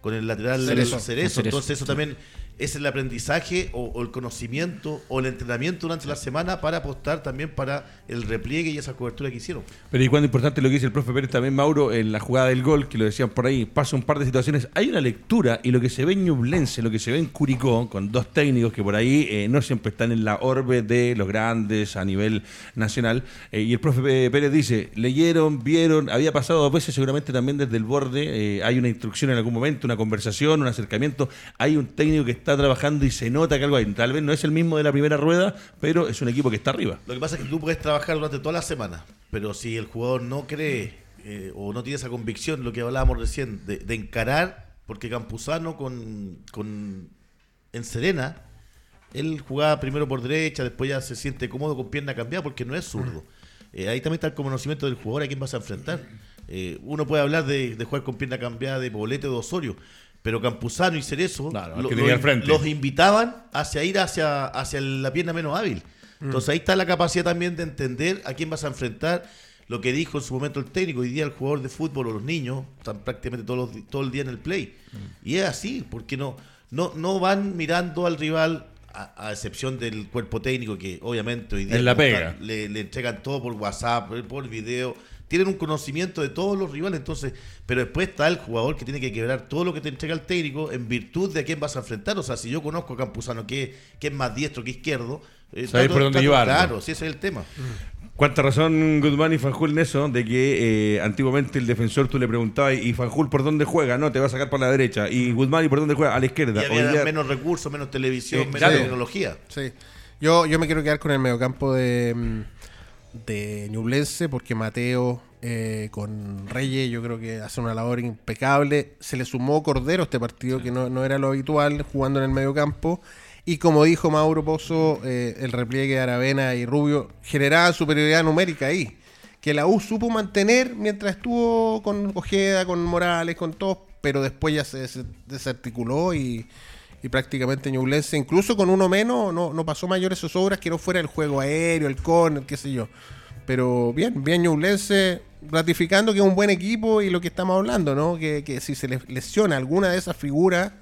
con el lateral Cerezo. Cerezo. Cerezo. Entonces eso también es el aprendizaje o, el conocimiento o el entrenamiento durante la semana para apostar también para el repliegue y esa cobertura que hicieron. Pero y cuando importante lo que dice el profe Pérez también, Mauro, en la jugada del gol, que lo decían por ahí, pasa un par de situaciones. Hay una lectura y lo que se ve en Ñublense, lo que se ve en Curicó, con dos técnicos que por ahí eh, no siempre están en la orbe de los grandes a nivel nacional. eh, y el profe Pérez dice, leyeron, vieron, había pasado dos veces seguramente también desde el borde. eh, hay una instrucción en algún momento, una conversación, un acercamiento. Hay un técnico que está trabajando y se nota que algo hay. Tal vez no es el mismo de la primera rueda, pero es un equipo que está arriba. Lo que pasa es que tú puedes trabajar durante toda la semana, pero si el jugador no cree eh, o no tiene esa convicción, lo que hablábamos recién, de, encarar, porque Campuzano con, con en Serena, él jugaba primero por derecha, después ya se siente cómodo con pierna cambiada porque no es zurdo. Eh, ahí también está el conocimiento del jugador a quién vas a enfrentar. Eh, uno puede hablar de, de jugar con pierna cambiada de Poblete o de Osorio, pero Campuzano y Cerezo Claro, lo- lo- los invitaban hacia ir hacia, hacia la pierna menos hábil. Entonces ahí está la capacidad también de entender a quién vas a enfrentar. Lo que dijo en su momento el técnico, hoy día el jugador de fútbol o los niños están prácticamente todos los todo el día en el play. Y es así, porque no, no, no van mirando al rival, a, a excepción del cuerpo técnico, que obviamente hoy día la pega. le, le entregan todo por WhatsApp, por video. Tienen un conocimiento de todos los rivales, entonces, pero después está el jugador que tiene que quebrar todo lo que te entrega el técnico en virtud de a quién vas a enfrentar. O sea, si yo conozco a Campuzano que, que es más diestro que izquierdo, eh, Sabes por dónde llevarlo. Claro, sí, ese es el tema. Cuánta razón Guzmán y Fanjul en eso, de que eh, antiguamente el defensor tú le preguntabas, ¿y Fanjul por dónde juega? No, te va a sacar por la derecha. ¿Y Guzmán y por dónde juega? A la Y izquierda. había Hoy día- menos recursos, menos televisión, Eh, menos claro. tecnología. Sí. Yo, yo me quiero quedar con el mediocampo de, mm, de Ñublense porque Mateo eh, con Reyes yo creo que hace una labor impecable. Se le sumó Cordero a este partido que no, no era lo habitual jugando en el mediocampo. Y como dijo Mauro Pozo, eh, el repliegue de Aravena y Rubio generaba superioridad numérica ahí. Que la U supo mantener mientras estuvo con Ojeda, con Morales, con todos, pero después ya se des- desarticuló y, y prácticamente Ñublense, incluso con uno menos, no, no pasó mayores zozobras que no fuera el juego aéreo, el córner, qué sé yo. Pero bien, bien Ñublense, ratificando que es un buen equipo y lo que estamos hablando, ¿no? Que, que si se les lesiona alguna de esas figuras,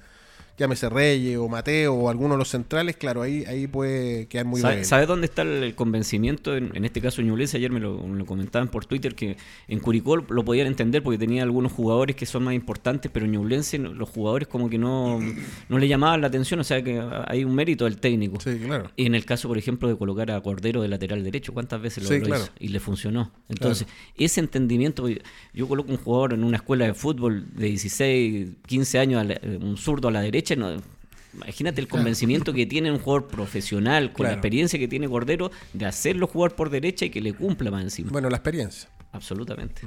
llámese Reyes o Mateo o alguno de los centrales, claro, ahí, ahí puede quedar muy ¿Sabe- bien. ¿Sabes dónde está el, convencimiento? En, en este caso, Ñublense, ayer me lo, me lo comentaban por Twitter, que en Curicó lo podían entender porque tenía algunos jugadores que son más importantes, pero en Ñublense los jugadores como que no, no le llamaban la atención, o sea que hay un mérito del técnico. Sí, claro. Y en el caso, por ejemplo, de colocar a Cordero de lateral derecho, ¿cuántas veces lo, Sí, lo claro. hizo? Y le funcionó. Entonces, ese entendimiento, yo coloco un jugador en una escuela de fútbol de 16, 15 años, la- un zurdo a la derecha, no, imagínate el convencimiento que tiene un jugador profesional, con la experiencia que tiene Cordero, de hacerlo jugar por derecha y que le cumpla más encima. Bueno, la experiencia. Absolutamente.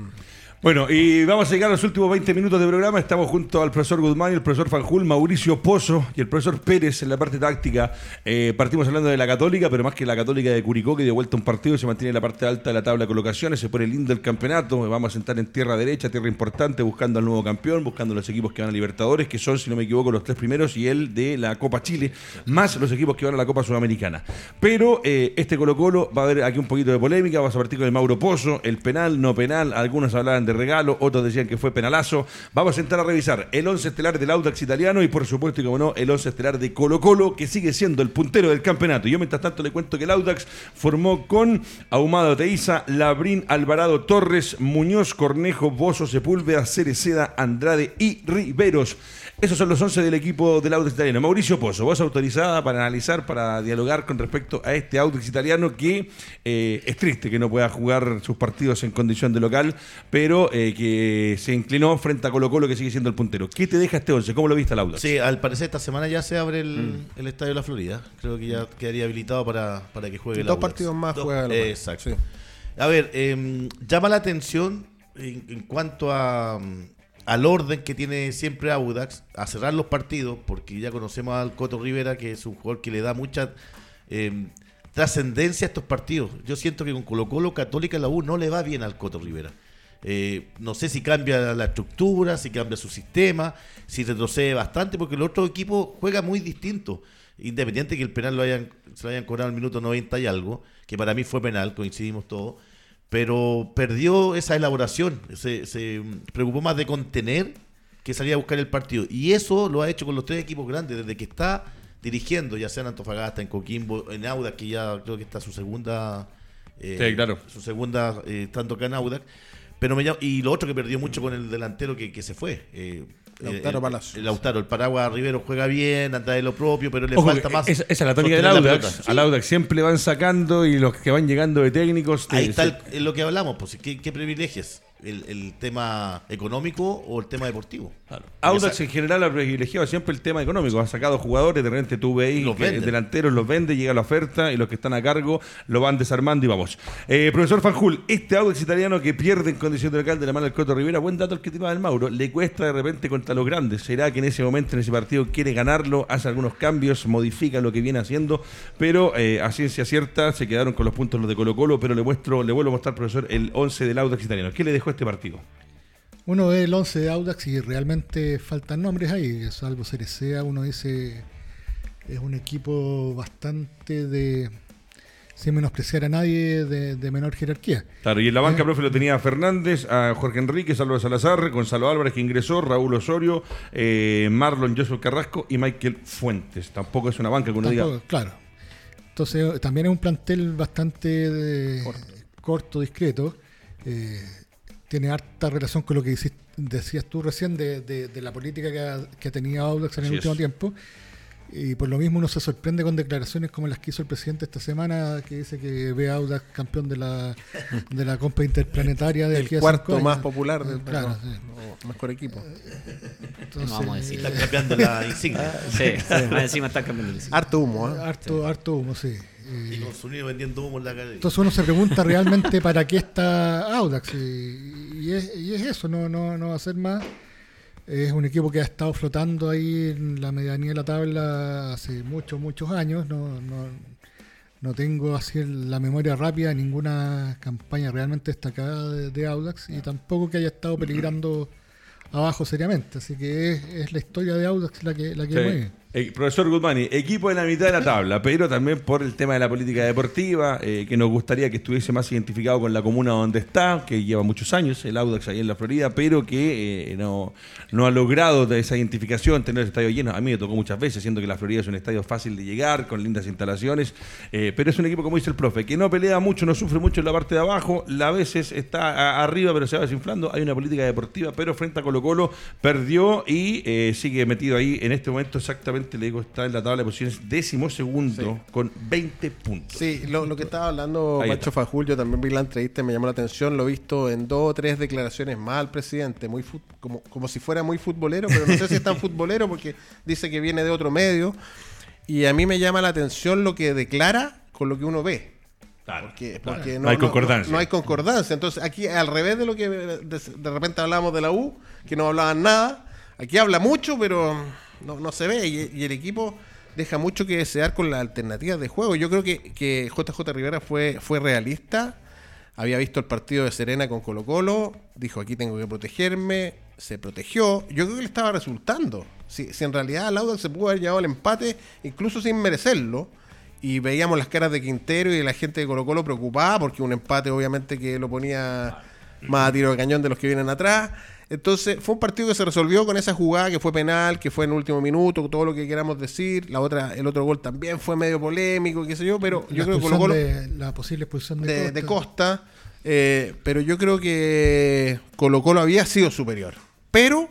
Bueno, y vamos a llegar a los últimos 20 minutos de programa. Estamos junto al profesor Guzmán y el profesor Fanjul, Mauricio Pozo y el profesor Pérez en la parte táctica. Eh, partimos hablando de la Católica, pero más que la Católica de Curicó, que dio vuelta un partido se mantiene en la parte alta de la tabla de colocaciones. Se pone lindo el campeonato. Vamos a sentar en tierra derecha, tierra importante, buscando al nuevo campeón, buscando los equipos que van a Libertadores, que son, si no me equivoco, los tres primeros y el de la Copa Chile, más los equipos que van a la Copa Sudamericana. Pero eh, este Colo-Colo va a haber aquí un poquito de polémica. Vamos a partir con el Mauro Pozo, el penal, no penal. Algunos hablaban de regalo, otros decían que fue penalazo. Vamos a entrar a revisar el 11 estelar del Audax italiano y, por supuesto, y como no, el 11 estelar de Colo-Colo, que sigue siendo el puntero del campeonato. Yo, mientras tanto, le cuento que el Audax formó con Ahumado Teiza, Labrín, Alvarado Torres, Muñoz, Cornejo, Bozo, Sepúlveda, Cereceda, Andrade y Riveros. Esos son los 11 del equipo del Audax italiano. Mauricio Pozo, vos autorizada para analizar, para dialogar con respecto a este Audax italiano que eh, es triste que no pueda jugar sus partidos en condición de local, pero eh, que se inclinó frente a Colo Colo que sigue siendo el puntero. ¿Qué te deja este 11? ¿Cómo lo viste al Audax? Sí, al parecer esta semana ya se abre el, Mm. el Estadio de la Florida. Creo que ya quedaría habilitado para, para que juegue el Dos Audax. partidos más Dos- juega el Audax. Exacto. Sí. A ver, eh, llama la atención en, en cuanto a, al orden que tiene siempre Audax a cerrar los partidos, porque ya conocemos al Coto Rivera, que es un jugador que le da mucha eh, trascendencia a estos partidos. Yo siento que con Colo Colo Católica la U no le va bien al Coto Rivera. Eh, no sé si cambia la estructura, si cambia su sistema, si retrocede bastante, porque el otro equipo juega muy distinto. Independiente que el penal lo hayan, se lo hayan cobrado al minuto 90 y algo, que para mí fue penal, coincidimos todos, pero perdió esa elaboración, se, se preocupó más de contener que salir a buscar el partido. Y eso lo ha hecho con los tres equipos grandes, desde que está dirigiendo, ya sea en Antofagasta, en Coquimbo, en Audax, que ya creo que está su segunda. eh, Sí, claro. Su segunda, eh, estando acá en Audax. Pero me llama- y lo otro que perdió mucho con el delantero que, que se fue. eh, Lautaro el, Palacios. El Lautaro, el Paraguas Rivero juega bien, anda de lo propio, pero le Ojo, falta más. esa, esa es la tónica del Audax. Al Audax siempre le van sacando y los que van llegando de técnicos. Ahí te- está el- el- lo que hablamos, pues, ¿qué, qué privilegios? ¿El, el tema económico o el tema deportivo? Audax en general ha privilegiado siempre el tema económico. Ha sacado jugadores, de repente tú veis Los que venden. delanteros los vende, llega la oferta y los que están a cargo lo van desarmando y vamos. Eh, profesor Fanjul, este Audax italiano que pierde en condición de local de la mano del Coto Rivera, buen dato el que tiraba el Mauro, le cuesta de repente contra los grandes. ¿Será que en ese momento, en ese partido, quiere ganarlo, hace algunos cambios, modifica lo que viene haciendo? Pero eh, a ciencia cierta se quedaron con los puntos los de Colo Colo, pero le muestro, le vuelvo a mostrar, profesor, el 11 del Audax italiano. ¿Qué le dejó este partido? Uno ve el 11 de Audax y realmente faltan nombres ahí, salvo Cerecea, uno dice es un equipo bastante de, sin menospreciar a nadie, de, de menor jerarquía. Claro, y en la banca, profe, lo tenía a Fernández, a Jorge Enrique, Salvador Salazar, Gonzalo Álvarez, que ingresó, Raúl Osorio, eh, Marlon Joshua Carrasco y Michael Fuentes. Tampoco es una banca que uno diga. Tampoco, claro. Entonces, también es un plantel bastante de- corto. discreto. eh, tiene harta relación con lo que hiciste- decías tú recién de, de- de la política que ha, que ha tenido Audax en el Así último es. tiempo. Y por lo mismo uno se sorprende con declaraciones como las que hizo el presidente esta semana, que dice que ve a Audax campeón de la, <laughs> de la Copa Interplanetaria de El aquí a cuarto más popular del Claro, no, sí. no, mejor equipo. Entonces, No vamos a decir. Están cambiando la insignia. Sí, más encima está cambiando el Harto humo, ¿eh? harto, harto humo, sí. Y Eh, Unidos vendiendo humo en la calle. Entonces uno se pregunta realmente para qué está Audax y, y es, y es eso, no, no, no va a ser más. Es un equipo que ha estado flotando ahí en la medianía de la tabla hace muchos, muchos años. No, no, no tengo así la memoria rápida ninguna campaña realmente destacada de, de Audax y tampoco que haya estado peligrando <clears throat> abajo seriamente. Así que es, es la historia de Audax la que, la que Sí. mueve. Eh, profesor Guzmani, equipo en la mitad de la tabla, pero también por el tema de la política deportiva, eh, que nos gustaría que estuviese más identificado con la comuna donde está, que lleva muchos años, el Audax ahí en la Florida, pero que eh, no, no ha logrado esa identificación, tener el estadio lleno. A mí me tocó muchas veces, siendo que la Florida es un estadio fácil de llegar, con lindas instalaciones, pero es un equipo, como dice el profe, que no pelea mucho, no sufre mucho en la parte de abajo, a veces está arriba, pero se va desinflando. Hay una política deportiva, pero frente a Colo Colo perdió y sigue metido ahí. En este momento, exactamente, le digo, está en la tabla de posiciones décimo segundo Sí. con 20 puntos. Sí, lo, lo que estaba hablando está. Fajul, yo también vi la entrevista y me llamó la atención, lo he visto en dos o tres declaraciones más al presidente, muy fut- como, como si fuera muy futbolero, pero no sé si es tan <laughs> futbolero porque dice que viene de otro medio. Y a mí me llama la atención lo que declara con lo que uno ve. Porque, porque No hay concordancia. No, hay concordancia. Entonces, aquí, al revés de lo que de, de repente hablamos de la U, que no hablaban nada, aquí habla mucho, pero no, no se ve. Y, el equipo deja mucho que desear con las alternativas de juego. Yo creo que, que JJ Rivera fue, fue realista. Había visto el partido de Serena con Colo Colo, dijo aquí tengo que protegerme, se protegió. Yo creo que le estaba resultando. Si, si en realidad el Audax se pudo haber llevado el empate, incluso sin merecerlo, y veíamos las caras de Quintero y de la gente de Colo Colo preocupada, porque un empate obviamente que lo ponía más a tiro de cañón de los que vienen atrás. Entonces fue un partido que se resolvió con esa jugada que fue penal, que fue en último minuto, todo lo que queramos decir. La otra, el otro gol también fue medio polémico, qué sé yo, pero yo la, creo que Colo Colo de- la posible expulsión de, de, de Costa. Costa, eh, pero yo creo que Colo Colo había sido superior. Pero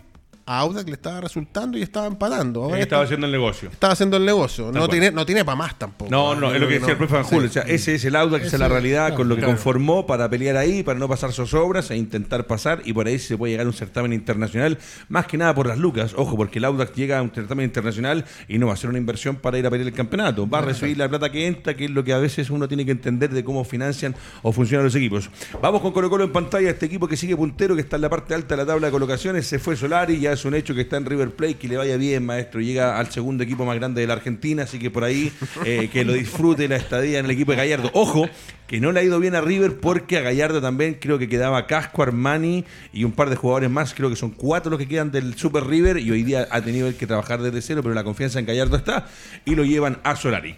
a Audax le estaba resultando y estaba empatando. Ahora estaba haciendo el negocio. estaba haciendo el negocio. No cual. tiene, no tiene para más tampoco. No, no, Yo es lo que decía el profe Van Sí. O sea, ese es el Audax, esa es la realidad, claro, con lo que claro. conformó para pelear ahí, para no pasar zozobras e intentar pasar, y por ahí se puede llegar a un certamen internacional, más que nada por las lucas, ojo, porque el Audax llega a un certamen internacional y no va a ser una inversión para ir a pelear el campeonato, va a recibir la plata que entra, que es lo que a veces uno tiene que entender de cómo financian o funcionan los equipos. Vamos con Colo Colo en pantalla, este equipo que sigue puntero, que está en la parte alta de la tabla de colocaciones, se fue Solari, ya es un hecho que está en River Plate, que le vaya bien, maestro, llega al segundo equipo más grande de la Argentina, así que por ahí eh, que lo disfrute la estadía en el equipo de Gallardo. Ojo, que no le ha ido bien a River porque a Gallardo también creo que quedaba Casco, Armani y un par de jugadores más, creo que son cuatro los que quedan del Super River y hoy día ha tenido que trabajar desde cero, pero la confianza en Gallardo está y lo llevan a Solari.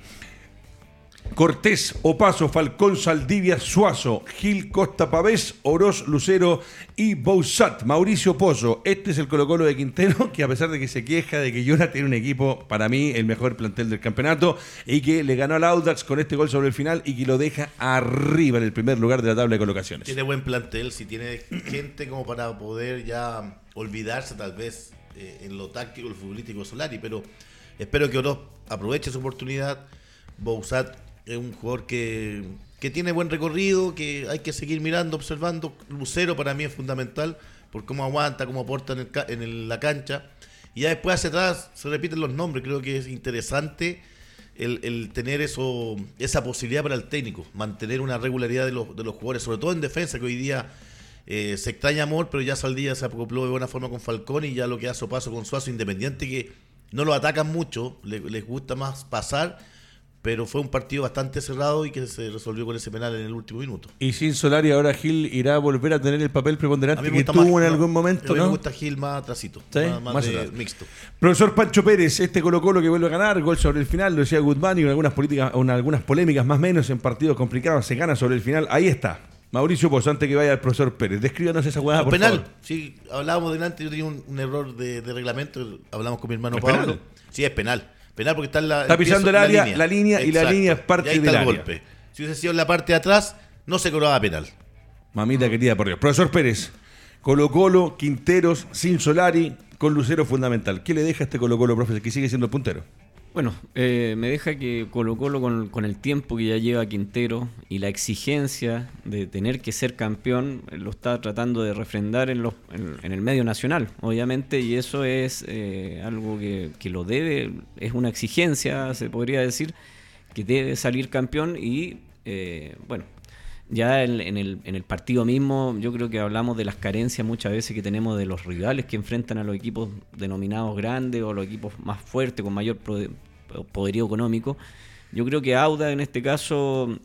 Cortés, Opaso, Falcón, Saldivia, Suazo, Gil, Costa Pavés, Oroz, Lucero y Bousat, Mauricio Pozo. Este es el Colo Colo de Quintero, <laughs> que a pesar de que se queja de que Yona tiene un equipo, para mí, el mejor plantel del campeonato, y que le ganó al Audax con este gol sobre el final y que lo deja arriba en el primer lugar de la tabla de colocaciones. Tiene buen plantel, si tiene gente como para poder ya olvidarse tal vez eh, en lo táctico, el futbolístico Solari, pero espero que Oroz aproveche su oportunidad. Bousat es un jugador que, que tiene buen recorrido, que hay que seguir mirando, observando. Lucero para mí es fundamental por cómo aguanta, cómo aporta en, la cancha. Y ya después hacia atrás se repiten los nombres. Creo que es interesante el, tener eso, esa posibilidad para el técnico, mantener una regularidad de los, de los jugadores, sobre todo en defensa, que hoy día eh, se extraña amor, pero ya Saldía se acopló de buena forma con Falcón y ya lo que hace paso con Suazo Independiente, que no lo atacan mucho, le- les gusta más pasar, pero fue un partido bastante cerrado y que se resolvió con ese penal en el último minuto. Y sin Solari, ahora Gil irá a volver a tener el papel preponderante que tuvo más- en no, algún a momento, mí ¿no? me gusta Gil más atrasito, Sí, más, más más de- atrás. mixto. Profesor Pancho Pérez, este Colo Colo que vuelve a ganar, gol sobre el final, lo decía Guzmán y con algunas políticas, con algunas polémicas más o menos en partidos complicados, se gana sobre el final. Ahí está. Mauricio Pozo, antes que vaya el profesor Pérez, descríbanos esa jugada, por penal, favor. sí, hablábamos delante, yo tenía un, un error de, de reglamento, hablamos con mi hermano ¿Es Pablo. penal? Sí, es penal. Penal porque está en la. Está pisando el área, la línea, y la línea es parte Y ahí está del el área. golpe. Si hubiese sido en la parte de atrás, no se cobraba penal. Mamita querida, por Dios. Profesor Pérez, Colo Colo, Quinteros, sin Solari, con Lucero fundamental. ¿Qué le deja este Colo Colo, profesor, que sigue siendo el puntero? Bueno, eh, me deja que Colo Colo con, el tiempo que ya lleva Quintero y la exigencia de tener que ser campeón, eh, lo está tratando de refrendar en, los, en, en el medio nacional, obviamente, y eso es eh, algo que, que lo debe, es una exigencia, se podría decir, que debe salir campeón y, eh, bueno, ya en, el, en el partido mismo, yo creo que hablamos de las carencias muchas veces que tenemos de los rivales que enfrentan a los equipos denominados grandes o los equipos más fuertes, con mayor poderío económico. Yo creo que Auda en este caso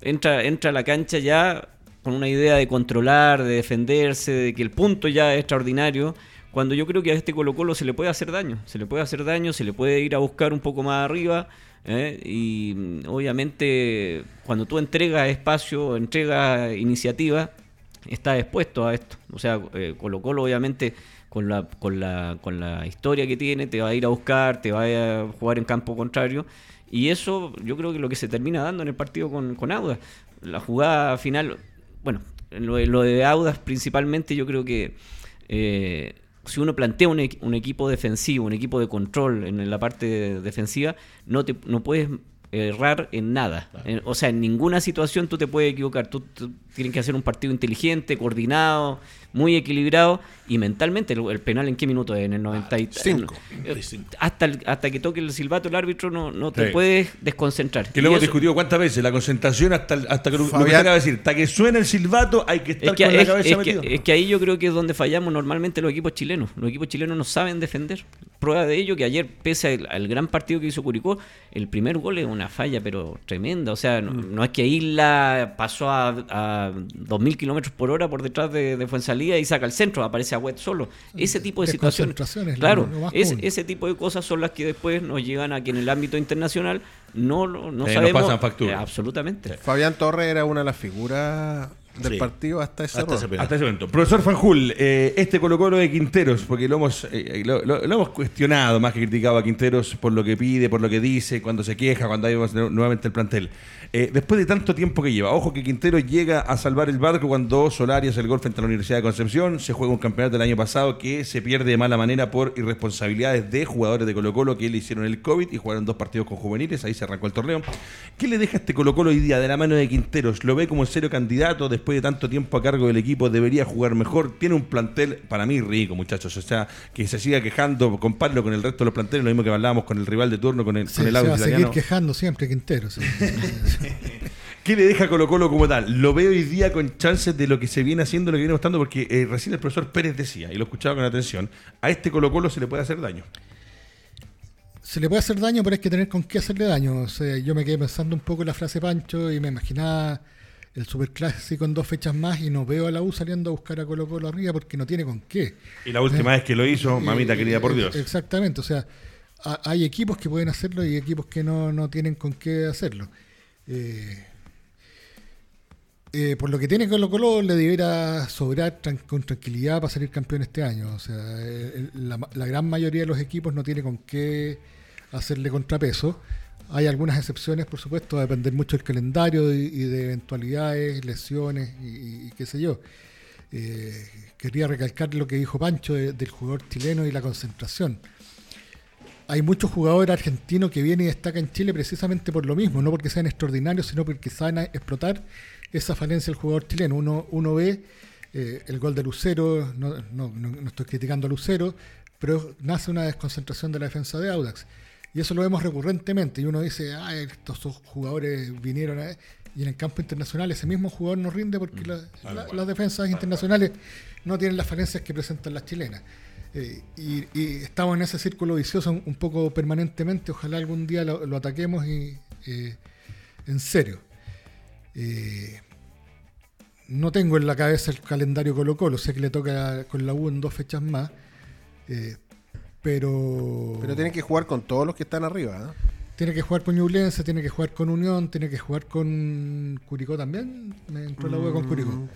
entra, entra a la cancha ya con una idea de controlar, de defenderse, de que el punto ya es extraordinario. Cuando yo creo que a este Colo Colo se le puede hacer daño, se le puede hacer daño, se le puede ir a buscar un poco más arriba. ¿Eh? Y mm, obviamente cuando tú entregas espacio, entregas iniciativa, estás expuesto a esto. O sea, eh, Colo Colo obviamente con la, con, la, con la historia que tiene te va a ir a buscar, te va a jugar en campo contrario. Y eso yo creo que lo que se termina dando en el partido con, con Audas. La jugada final, bueno, en lo, lo de Audas principalmente yo creo que eh, si uno plantea un, equ- un equipo defensivo, un equipo de control en la parte defensiva, no, te, no puedes errar en nada. En- o sea, en ninguna situación tú te puedes equivocar. Tú, tú tienes que hacer un partido inteligente, coordinado, muy equilibrado y mentalmente. ¿El, el penal en qué minuto es? En el 95. Eh, Hasta, el- hasta que toque el silbato el árbitro no, no te Sí. puedes desconcentrar. Que lo hemos discutido cuántas veces, la concentración hasta, hasta que lo, lo que Fabián. acaba de decir, hasta que suena el silbato hay que estar Es que, con la es- cabeza es que- metido. es que ahí yo creo que es donde fallamos normalmente los equipos chilenos. Los equipos chilenos no saben defender. Prueba de ello que ayer, pese al, al gran partido que hizo Curicó, el primer gol es una falla, pero tremenda. O sea, no, Mm. no es que Isla pasó a, a 2.000 kilómetros por hora por detrás de, de Fuensalida y saca el centro, aparece a Wet solo. Ese tipo de situaciones. Claro, es- ese tipo de cosas son las que después nos llegan a que en el ámbito internacional no, lo- no nos sabemos. pasan factura. Eh, absolutamente. Fabián Torres era una de las figuras del Sí. partido hasta ese Hasta ese. Hasta ese momento. Profesor Fanjul, eh, este Colo Colo de Quinteros, porque lo hemos, eh, eh, lo, lo- lo hemos cuestionado más que criticado a Quinteros por lo que pide, por lo que dice, cuando se queja, cuando hay nu- nuevamente el plantel. Eh, después de tanto tiempo que lleva, ojo que Quinteros llega a salvar el barco cuando Solari hace el gol frente a la Universidad de Concepción, se juega un campeonato del año pasado que se pierde de mala manera por irresponsabilidades de jugadores de Colo Colo que le hicieron el COVID y jugaron dos partidos con juveniles, ahí se arrancó el torneo. ¿Qué le deja este Colo Colo hoy día de la mano de Quinteros? ¿Lo ve como serio candidato después de tanto tiempo a cargo del equipo? ¿Debería jugar mejor? Tiene un plantel para mí rico, muchachos. O sea, que se siga quejando, compárelo con el resto de los planteles, lo mismo que hablábamos con el rival de turno, con el, Sí, con el se va a seguir quejando siempre Quintero. sí. <laughs> <laughs> ¿Qué le deja Colo Colo como tal? Lo veo hoy día con chances de lo que se viene haciendo, lo que viene mostrando, porque eh, recién el profesor Pérez decía, y lo escuchaba con atención, a este Colo Colo se le puede hacer daño. Se le puede hacer daño, pero hay que tener con qué hacerle daño. O sea, yo me quedé pensando un poco en la frase Pancho y me imaginaba el superclásico en dos fechas más y no veo a la U saliendo a buscar a Colo Colo arriba porque no tiene con qué. Y la última vez que lo hizo, mamita Eh, querida, por eh, Dios. Exactamente, o sea, ha- hay equipos que pueden hacerlo y equipos que no, no tienen con qué hacerlo. Eh, eh, por lo que tiene Colo Colo le debiera sobrar con tranquilidad para salir campeón este año. O sea, eh, la, gran mayoría de los equipos no tiene con qué hacerle contrapeso. Hay algunas excepciones, por supuesto, va a depender mucho del calendario y, de eventualidades, lesiones y, qué sé yo. Quería recalcar lo que dijo Pancho de- del jugador chileno y la concentración. Hay muchos jugadores argentinos que vienen y destacan en Chile precisamente por lo mismo, no porque sean extraordinarios, sino porque saben explotar esa falencia del jugador chileno. Uno, uno ve eh, el gol de Lucero, no, no- no- estoy criticando a Lucero, pero nace una desconcentración de la defensa de Audax. Y eso lo vemos recurrentemente. Y uno dice, ah, estos dos jugadores vinieron a... Y en el campo internacional ese mismo jugador no rinde porque la- la- las defensas internacionales no tienen las falencias que presentan las chilenas. Eh, y, y estamos en ese círculo vicioso un, un poco permanentemente. Ojalá algún día lo, lo ataquemos y eh, en serio. Eh, no tengo en la cabeza el calendario Colo Colo, sé que le toca con la U en dos fechas más, pero, Pero tienen que jugar con todos los que están arriba. tiene que jugar con Ñublense, tiene que jugar con Unión, tiene que jugar con Curicó también. Me entró la U con Curicó.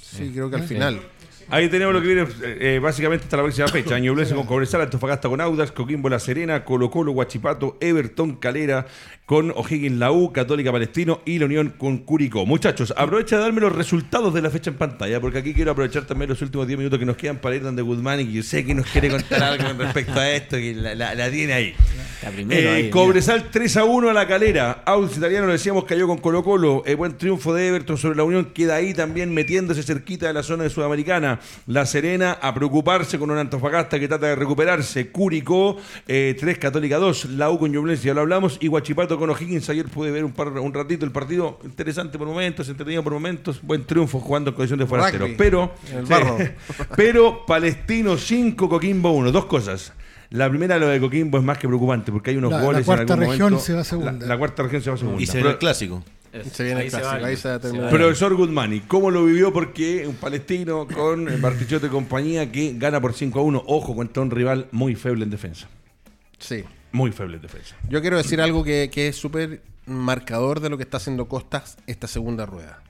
Sí, creo que al Sí. Ahí tenemos lo que viene eh, eh, básicamente hasta la próxima fecha. Ñublense con Cobresal, Antofagasta con Audas, Coquimbo La Serena, Colo Colo, Guachipato, Everton, Calera con O'Higgins La U, Católica Palestino y la Unión con Curicó. Muchachos, aprovecha de darme los resultados de la fecha en pantalla, porque aquí quiero aprovechar también los últimos 10 minutos que nos quedan para ir donde Guzmán y que yo sé que nos quiere contar algo con respecto a esto, que la, la- la tiene ahí. Está primero Eh, ahí, Cobresal 3 a 1 a la calera. Audax Italiano, lo decíamos, cayó con Colo Colo. Eh, buen triunfo de Everton sobre la Unión. Queda ahí también metiéndose cerquita de la zona de Sudamericana. La Serena a preocuparse con un Antofagasta que trata de recuperarse. Curicó 3 Católica 2. La U con Ñublense, ya lo hablamos. Y Guachipato con O'Higgins. Ayer pude ver un, par, un ratito el partido. Interesante por momentos, entretenido por momentos. Buen triunfo jugando en condición de forastero. Pero, sí. <laughs> pero Palestino 5, Coquimbo 1. Dos cosas. La primera, lo de Coquimbo, es más que preocupante porque hay unos La- la goles. en cuarta algún región momento. se va a segunda. La, la cuarta región se va a segunda. Y se ve el clásico. Se viene Ahí el clásico, va, ahí se va a terminar. Profesor ¿cómo lo vivió? Porque un palestino con Bartichotto y compañía que gana por 5 a 1. Ojo, contra un rival muy feble en defensa. Sí. Muy feble en defensa. Yo quiero decir algo que, que es súper marcador de lo que está haciendo Costas esta segunda rueda.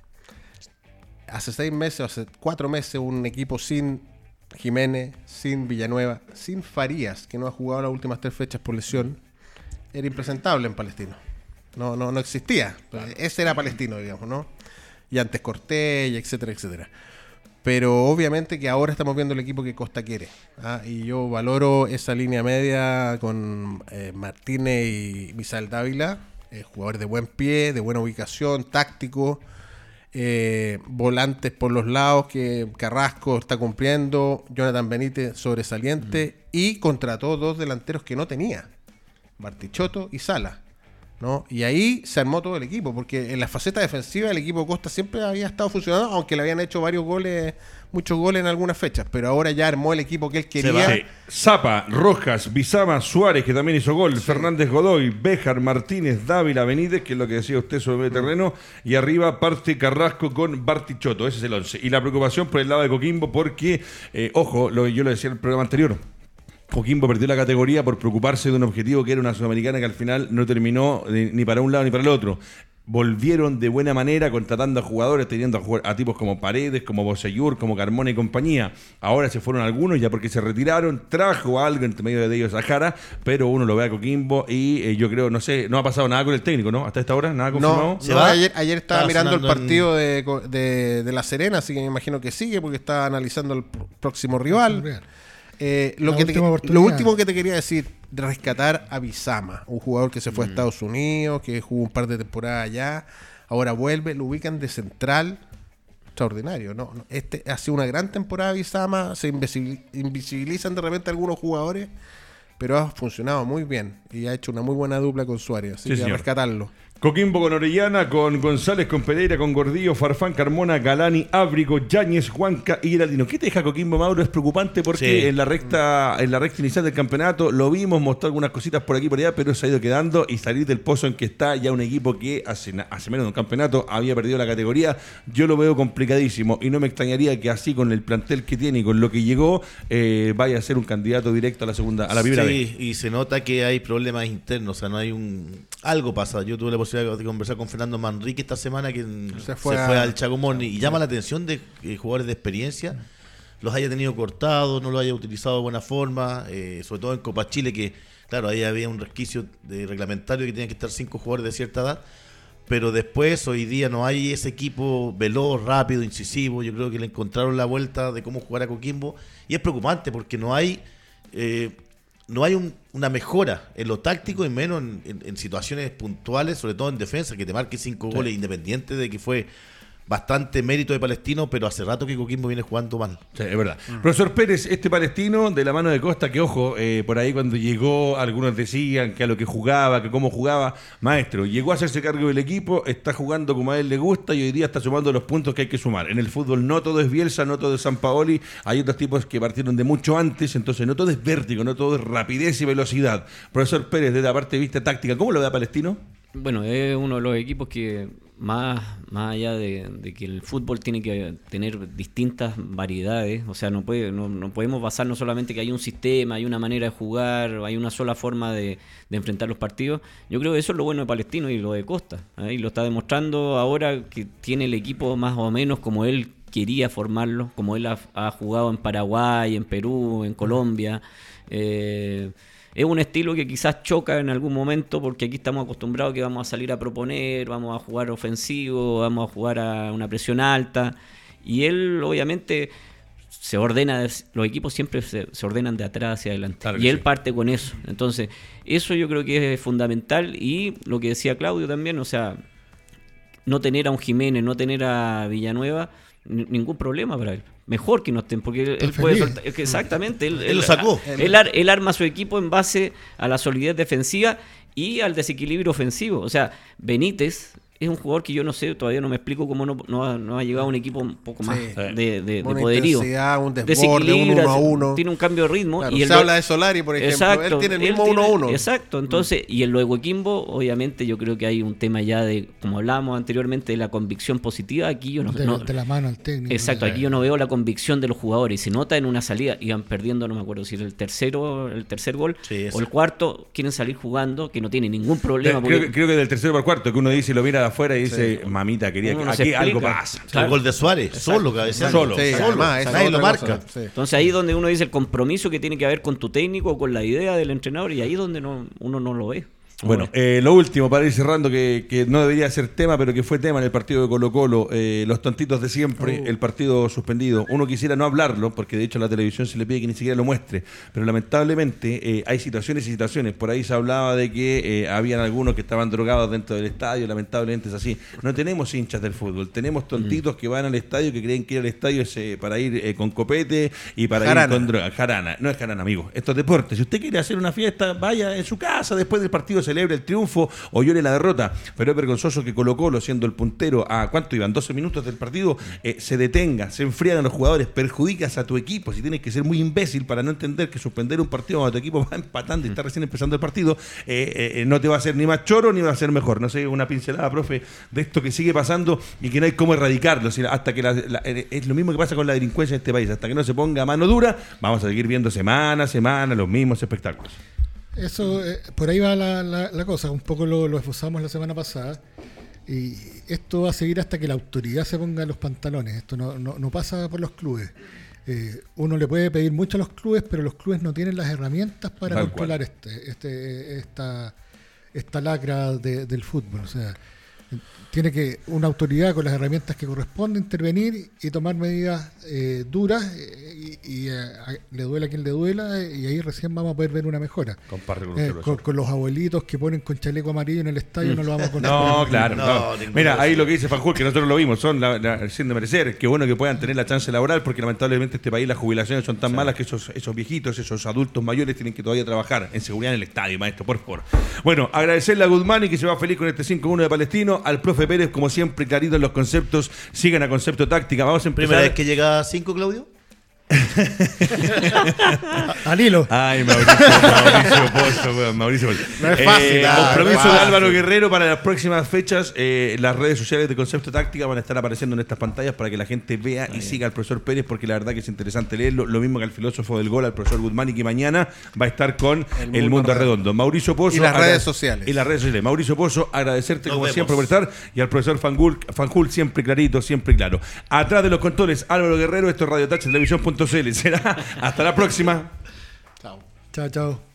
Hace seis meses, hace cuatro meses, un equipo sin Jiménez, sin Villanueva, sin Farías, que no ha jugado las últimas tres fechas por lesión, era impresentable en Palestino. No, no, no existía. Ese era Palestino, digamos, ¿no? Y antes Cortés, y etcétera, etcétera. Pero obviamente que ahora estamos viendo el equipo que Costa quiere. ¿ah? Y yo valoro esa línea media con eh, Martínez y Misael Dávila, eh, jugadores de buen pie, de buena ubicación, táctico, eh, volantes por los lados que Carrasco está cumpliendo, Jonathan Benítez sobresaliente y contrató dos delanteros que no tenía, Bartichotto y Sala. ¿No? Y ahí se armó todo el equipo, porque en la faceta defensiva el equipo Costa siempre había estado funcionando, aunque le habían hecho varios goles, muchos goles en algunas fechas, pero ahora ya armó el equipo que él quería. Zapa, Rojas, Bizama, Suárez, que también hizo gol, Fernández Godoy, Béjar, Martínez, Dávila, Benítez, que es lo que decía usted sobre el terreno, y arriba parte Carrasco con Bartichotto, ese es el 11. Y la preocupación por el lado de Coquimbo, porque, eh, ojo, lo, yo lo decía en el programa anterior, Coquimbo perdió la categoría por preocuparse de un objetivo que era una sudamericana que al final no terminó ni, para un lado ni para el otro. Volvieron de buena manera contratando a jugadores, teniendo a, jugar- a tipos como Paredes, como Boseyur, como Carmona y compañía. Ahora se fueron algunos ya porque se retiraron. Trajo algo entre medio de ellos a Jara, pero uno lo ve a Coquimbo y eh, yo creo, no sé, no ha pasado nada con el técnico, ¿no? Hasta esta hora, nada confirmado. No, ¿Se no, va? ayer, ayer estaba Estaba mirando el sonando en- partido de, co- de- de La Serena, así que me imagino que sigue porque está analizando el pr- próximo rival. Eh, lo, que te- último que te quería decir, rescatar a Bizama, un jugador que se fue a Estados Unidos, que jugó un par de temporadas allá, ahora vuelve, lo ubican de central, extraordinario, ¿no? no, Este ha sido una gran temporada Bizama, se invisibil- invisibilizan de repente algunos jugadores, pero ha funcionado muy bien y ha hecho una muy buena dupla con Suárez, así Sí, que a rescatarlo. Coquimbo con Orellana, con González, con Pereira, con Gordillo, Farfán, Carmona, Galani, Ábrigo, Yáñez, Juanca y Geraldino. ¿Qué te deja Coquimbo, Mauro? Es preocupante porque Sí. en la recta en la recta inicial del campeonato lo vimos, mostró algunas cositas por aquí y por allá, pero se ha ido quedando y salir del pozo en que está ya un equipo que hace, menos de un campeonato había perdido la categoría. Yo lo veo complicadísimo y no me extrañaría que así con el plantel que tiene y con lo que llegó eh, vaya a ser un candidato directo a la segunda, a la primera sí, vez. y se nota que hay problemas internos, o sea, no hay un algo pasa. Yo tuve la posibilidad de conversar con Fernando Manrique esta semana, que Se se fue al Chacomón y llama la atención de que jugadores de experiencia los haya tenido cortados, no los haya utilizado de buena forma, eh, sobre todo en Copa Chile, que claro, ahí había un resquicio de reglamentario que tenían que estar cinco jugadores de cierta edad. Pero después, hoy día, no hay ese equipo veloz, rápido, incisivo. Yo creo que le encontraron la vuelta de cómo jugar a Coquimbo. Y es preocupante porque no hay eh, no hay un- una mejora en lo táctico y menos en, en- en situaciones puntuales, sobre todo en defensa, que te marque cinco goles, independiente de que fue bastante mérito de Palestino, pero hace rato que Coquimbo viene jugando mal. Sí, es verdad. Profesor Pérez, este palestino de la mano de Costa, que ojo, eh, por ahí cuando llegó, algunos decían que a lo que jugaba, que cómo jugaba, maestro, llegó a hacerse cargo del equipo, está jugando como a él le gusta y hoy día está sumando los puntos que hay que sumar. En el fútbol no todo es Bielsa, no todo es San Paoli, hay otros tipos que partieron de mucho antes, entonces no todo es vértigo, no todo es rapidez y velocidad. Profesor Pérez, desde la parte de vista táctica, ¿cómo lo ve a Palestino? Bueno, es uno de los equipos que más, más allá de, de que el fútbol tiene que tener distintas variedades, o sea, no, puede, no, no podemos basarnos solamente que hay un sistema, hay una manera de jugar, hay una sola forma de, enfrentar los partidos. Yo creo que eso es lo bueno de Palestino y lo de Costa. ¿eh? Y lo está demostrando ahora que tiene el equipo más o menos como él quería formarlo, como él ha, ha jugado en Paraguay, en Perú, en Colombia. Eh, es un estilo que quizás choca en algún momento porque aquí estamos acostumbrados que vamos a salir a proponer, vamos a jugar ofensivo, vamos a jugar a una presión alta. Y él obviamente se ordena, de- los equipos siempre se, se ordenan de atrás hacia adelante. Claro y él sí. parte con eso. Entonces, eso yo creo que es fundamental. Y lo que decía Claudio también, o sea, no tener a un Jiménez, no tener a Villanueva, ni- ningún problema para él. Mejor que no estén, porque él, él puede soltar- exactamente, él, Él lo sacó. Él, ar- él arma su equipo en base a la solidez defensiva y al desequilibrio ofensivo. O sea, Benítez es un jugador que yo no sé, todavía no me explico cómo no, no ha, no ha llegado a un equipo un poco más Sí. de, de- de poderío. un desborde, un uno a uno. Tiene un cambio de ritmo. Claro, y se habla de Solari, por ejemplo. él tiene el mismo tiene- 1-1. Exacto, entonces, y el luego Quimbo, obviamente, yo creo que hay un tema ya de, como hablábamos anteriormente, de la convicción positiva. Aquí yo no, de, no- de la mano al técnico. Exacto, aquí yo no veo la convicción de los jugadores. Y se nota en una salida, iban perdiendo, no me acuerdo si era el tercero, el tercer gol Sí, o el cuarto, quieren salir jugando, que no tienen ningún problema. creo, porque- creo que del tercero para el cuarto, que uno dice, lo mira de afuera y dice, mamita, quería que aquí explica. algo pasa. Claro. El gol de Suárez, solo, cabeceando. Solo, Sí, solo. además, Nadie lo marca. cosa, sí. Entonces ahí es donde uno dice el compromiso que tiene que haber con tu técnico o con la idea del entrenador y ahí es donde no, uno no lo ve. No Bueno, eh, lo último, para ir cerrando, que, que no debería ser tema, pero que fue tema en el partido de Colo Colo, eh, los tontitos de siempre, el partido suspendido. Uno quisiera no hablarlo, porque de hecho a la televisión se le pide que ni siquiera lo muestre, pero lamentablemente eh, hay situaciones y situaciones. Por ahí se hablaba de que eh, habían algunos que estaban drogados dentro del estadio, lamentablemente es así. No tenemos hinchas del fútbol, tenemos tontitos que van al estadio, que creen que ir al estadio es eh, para ir eh, con copete y para Jarana. ir con droga. Jarana, no es jarana, amigo. Esto es deporte. Si usted quiere hacer una fiesta, vaya en su casa, después del partido celebre el triunfo o llore la derrota. Pero es vergonzoso que Colo Colo, siendo el puntero a cuánto iban, 12 minutos del partido, eh, se detenga, se enfrían a los jugadores, perjudicas a tu equipo. Si tienes que ser muy imbécil para no entender que suspender un partido cuando tu equipo <laughs> va empatando y está recién empezando el partido, eh, eh, no te va a hacer ni más choro ni va a ser mejor. No sé, una pincelada, profe, de esto que sigue pasando y que no hay cómo erradicarlo. hasta que la- la- es lo mismo que pasa con la delincuencia en este país. Hasta que no se ponga mano dura, vamos a seguir viendo semana a semana los mismos espectáculos. Eso, eh, por ahí va la, la- la cosa, un poco lo, lo esbozamos la semana pasada. Y esto va a seguir hasta que la autoridad se ponga los pantalones. Esto no, no- no pasa por los clubes. Eh, uno le puede pedir mucho a los clubes, pero los clubes no tienen las herramientas para Tal controlar este, este, esta, esta lacra de- del fútbol. O sea, tiene que una autoridad con las herramientas que corresponde intervenir y tomar medidas eh, duras eh, y, y, eh, a- le duela a quien le duela eh, y ahí recién vamos a poder ver una mejora. Comparte con Eh, con, los abuelitos que ponen con chaleco amarillo en el estadio no lo vamos a. No, claro. No, no. ninguna Mira, ahí lo que dice Fanjul, que nosotros lo vimos, son la, la, sin de merecer. Qué bueno que puedan tener la chance laboral, porque lamentablemente en este país las jubilaciones son tan malas que esos, esos viejitos, esos adultos mayores tienen que todavía trabajar en seguridad en el estadio, maestro, por favor. Bueno, agradecerle a Guzmán y que se va feliz con este 5-1 de Palestino, al profe Pérez, como siempre, clarito en los conceptos, sigan a concepto táctica. Vamos a empezar. Primera vez que llega a 5, Claudio. <laughs> Al hilo. Ay, Mauricio, Mauricio, Pozo, weón, Mauricio Pozo. No es fácil, ah, compromiso no es de fácil. Álvaro Guerrero para las próximas fechas. eh, las redes sociales de Concepto Táctica van a estar apareciendo en estas pantallas para que la gente vea y siga al profesor Pérez, porque la verdad que es interesante leerlo. Lo mismo que al filósofo del gol, al profesor Guzmán, y que mañana va a estar con El, El Mundo, Mundo Redondo. Mauricio Pozo. Y las agra- redes sociales. Y las redes sociales. Mauricio Pozo, agradecerte Nos como vemos. siempre por estar. Y al profesor Fangul, Fanjul, siempre clarito, siempre claro. Atrás de los controles, Álvaro Guerrero, esto es Radio Touch, televisión.cl. <laughs> Será hasta la próxima. Chao. Chao, chao.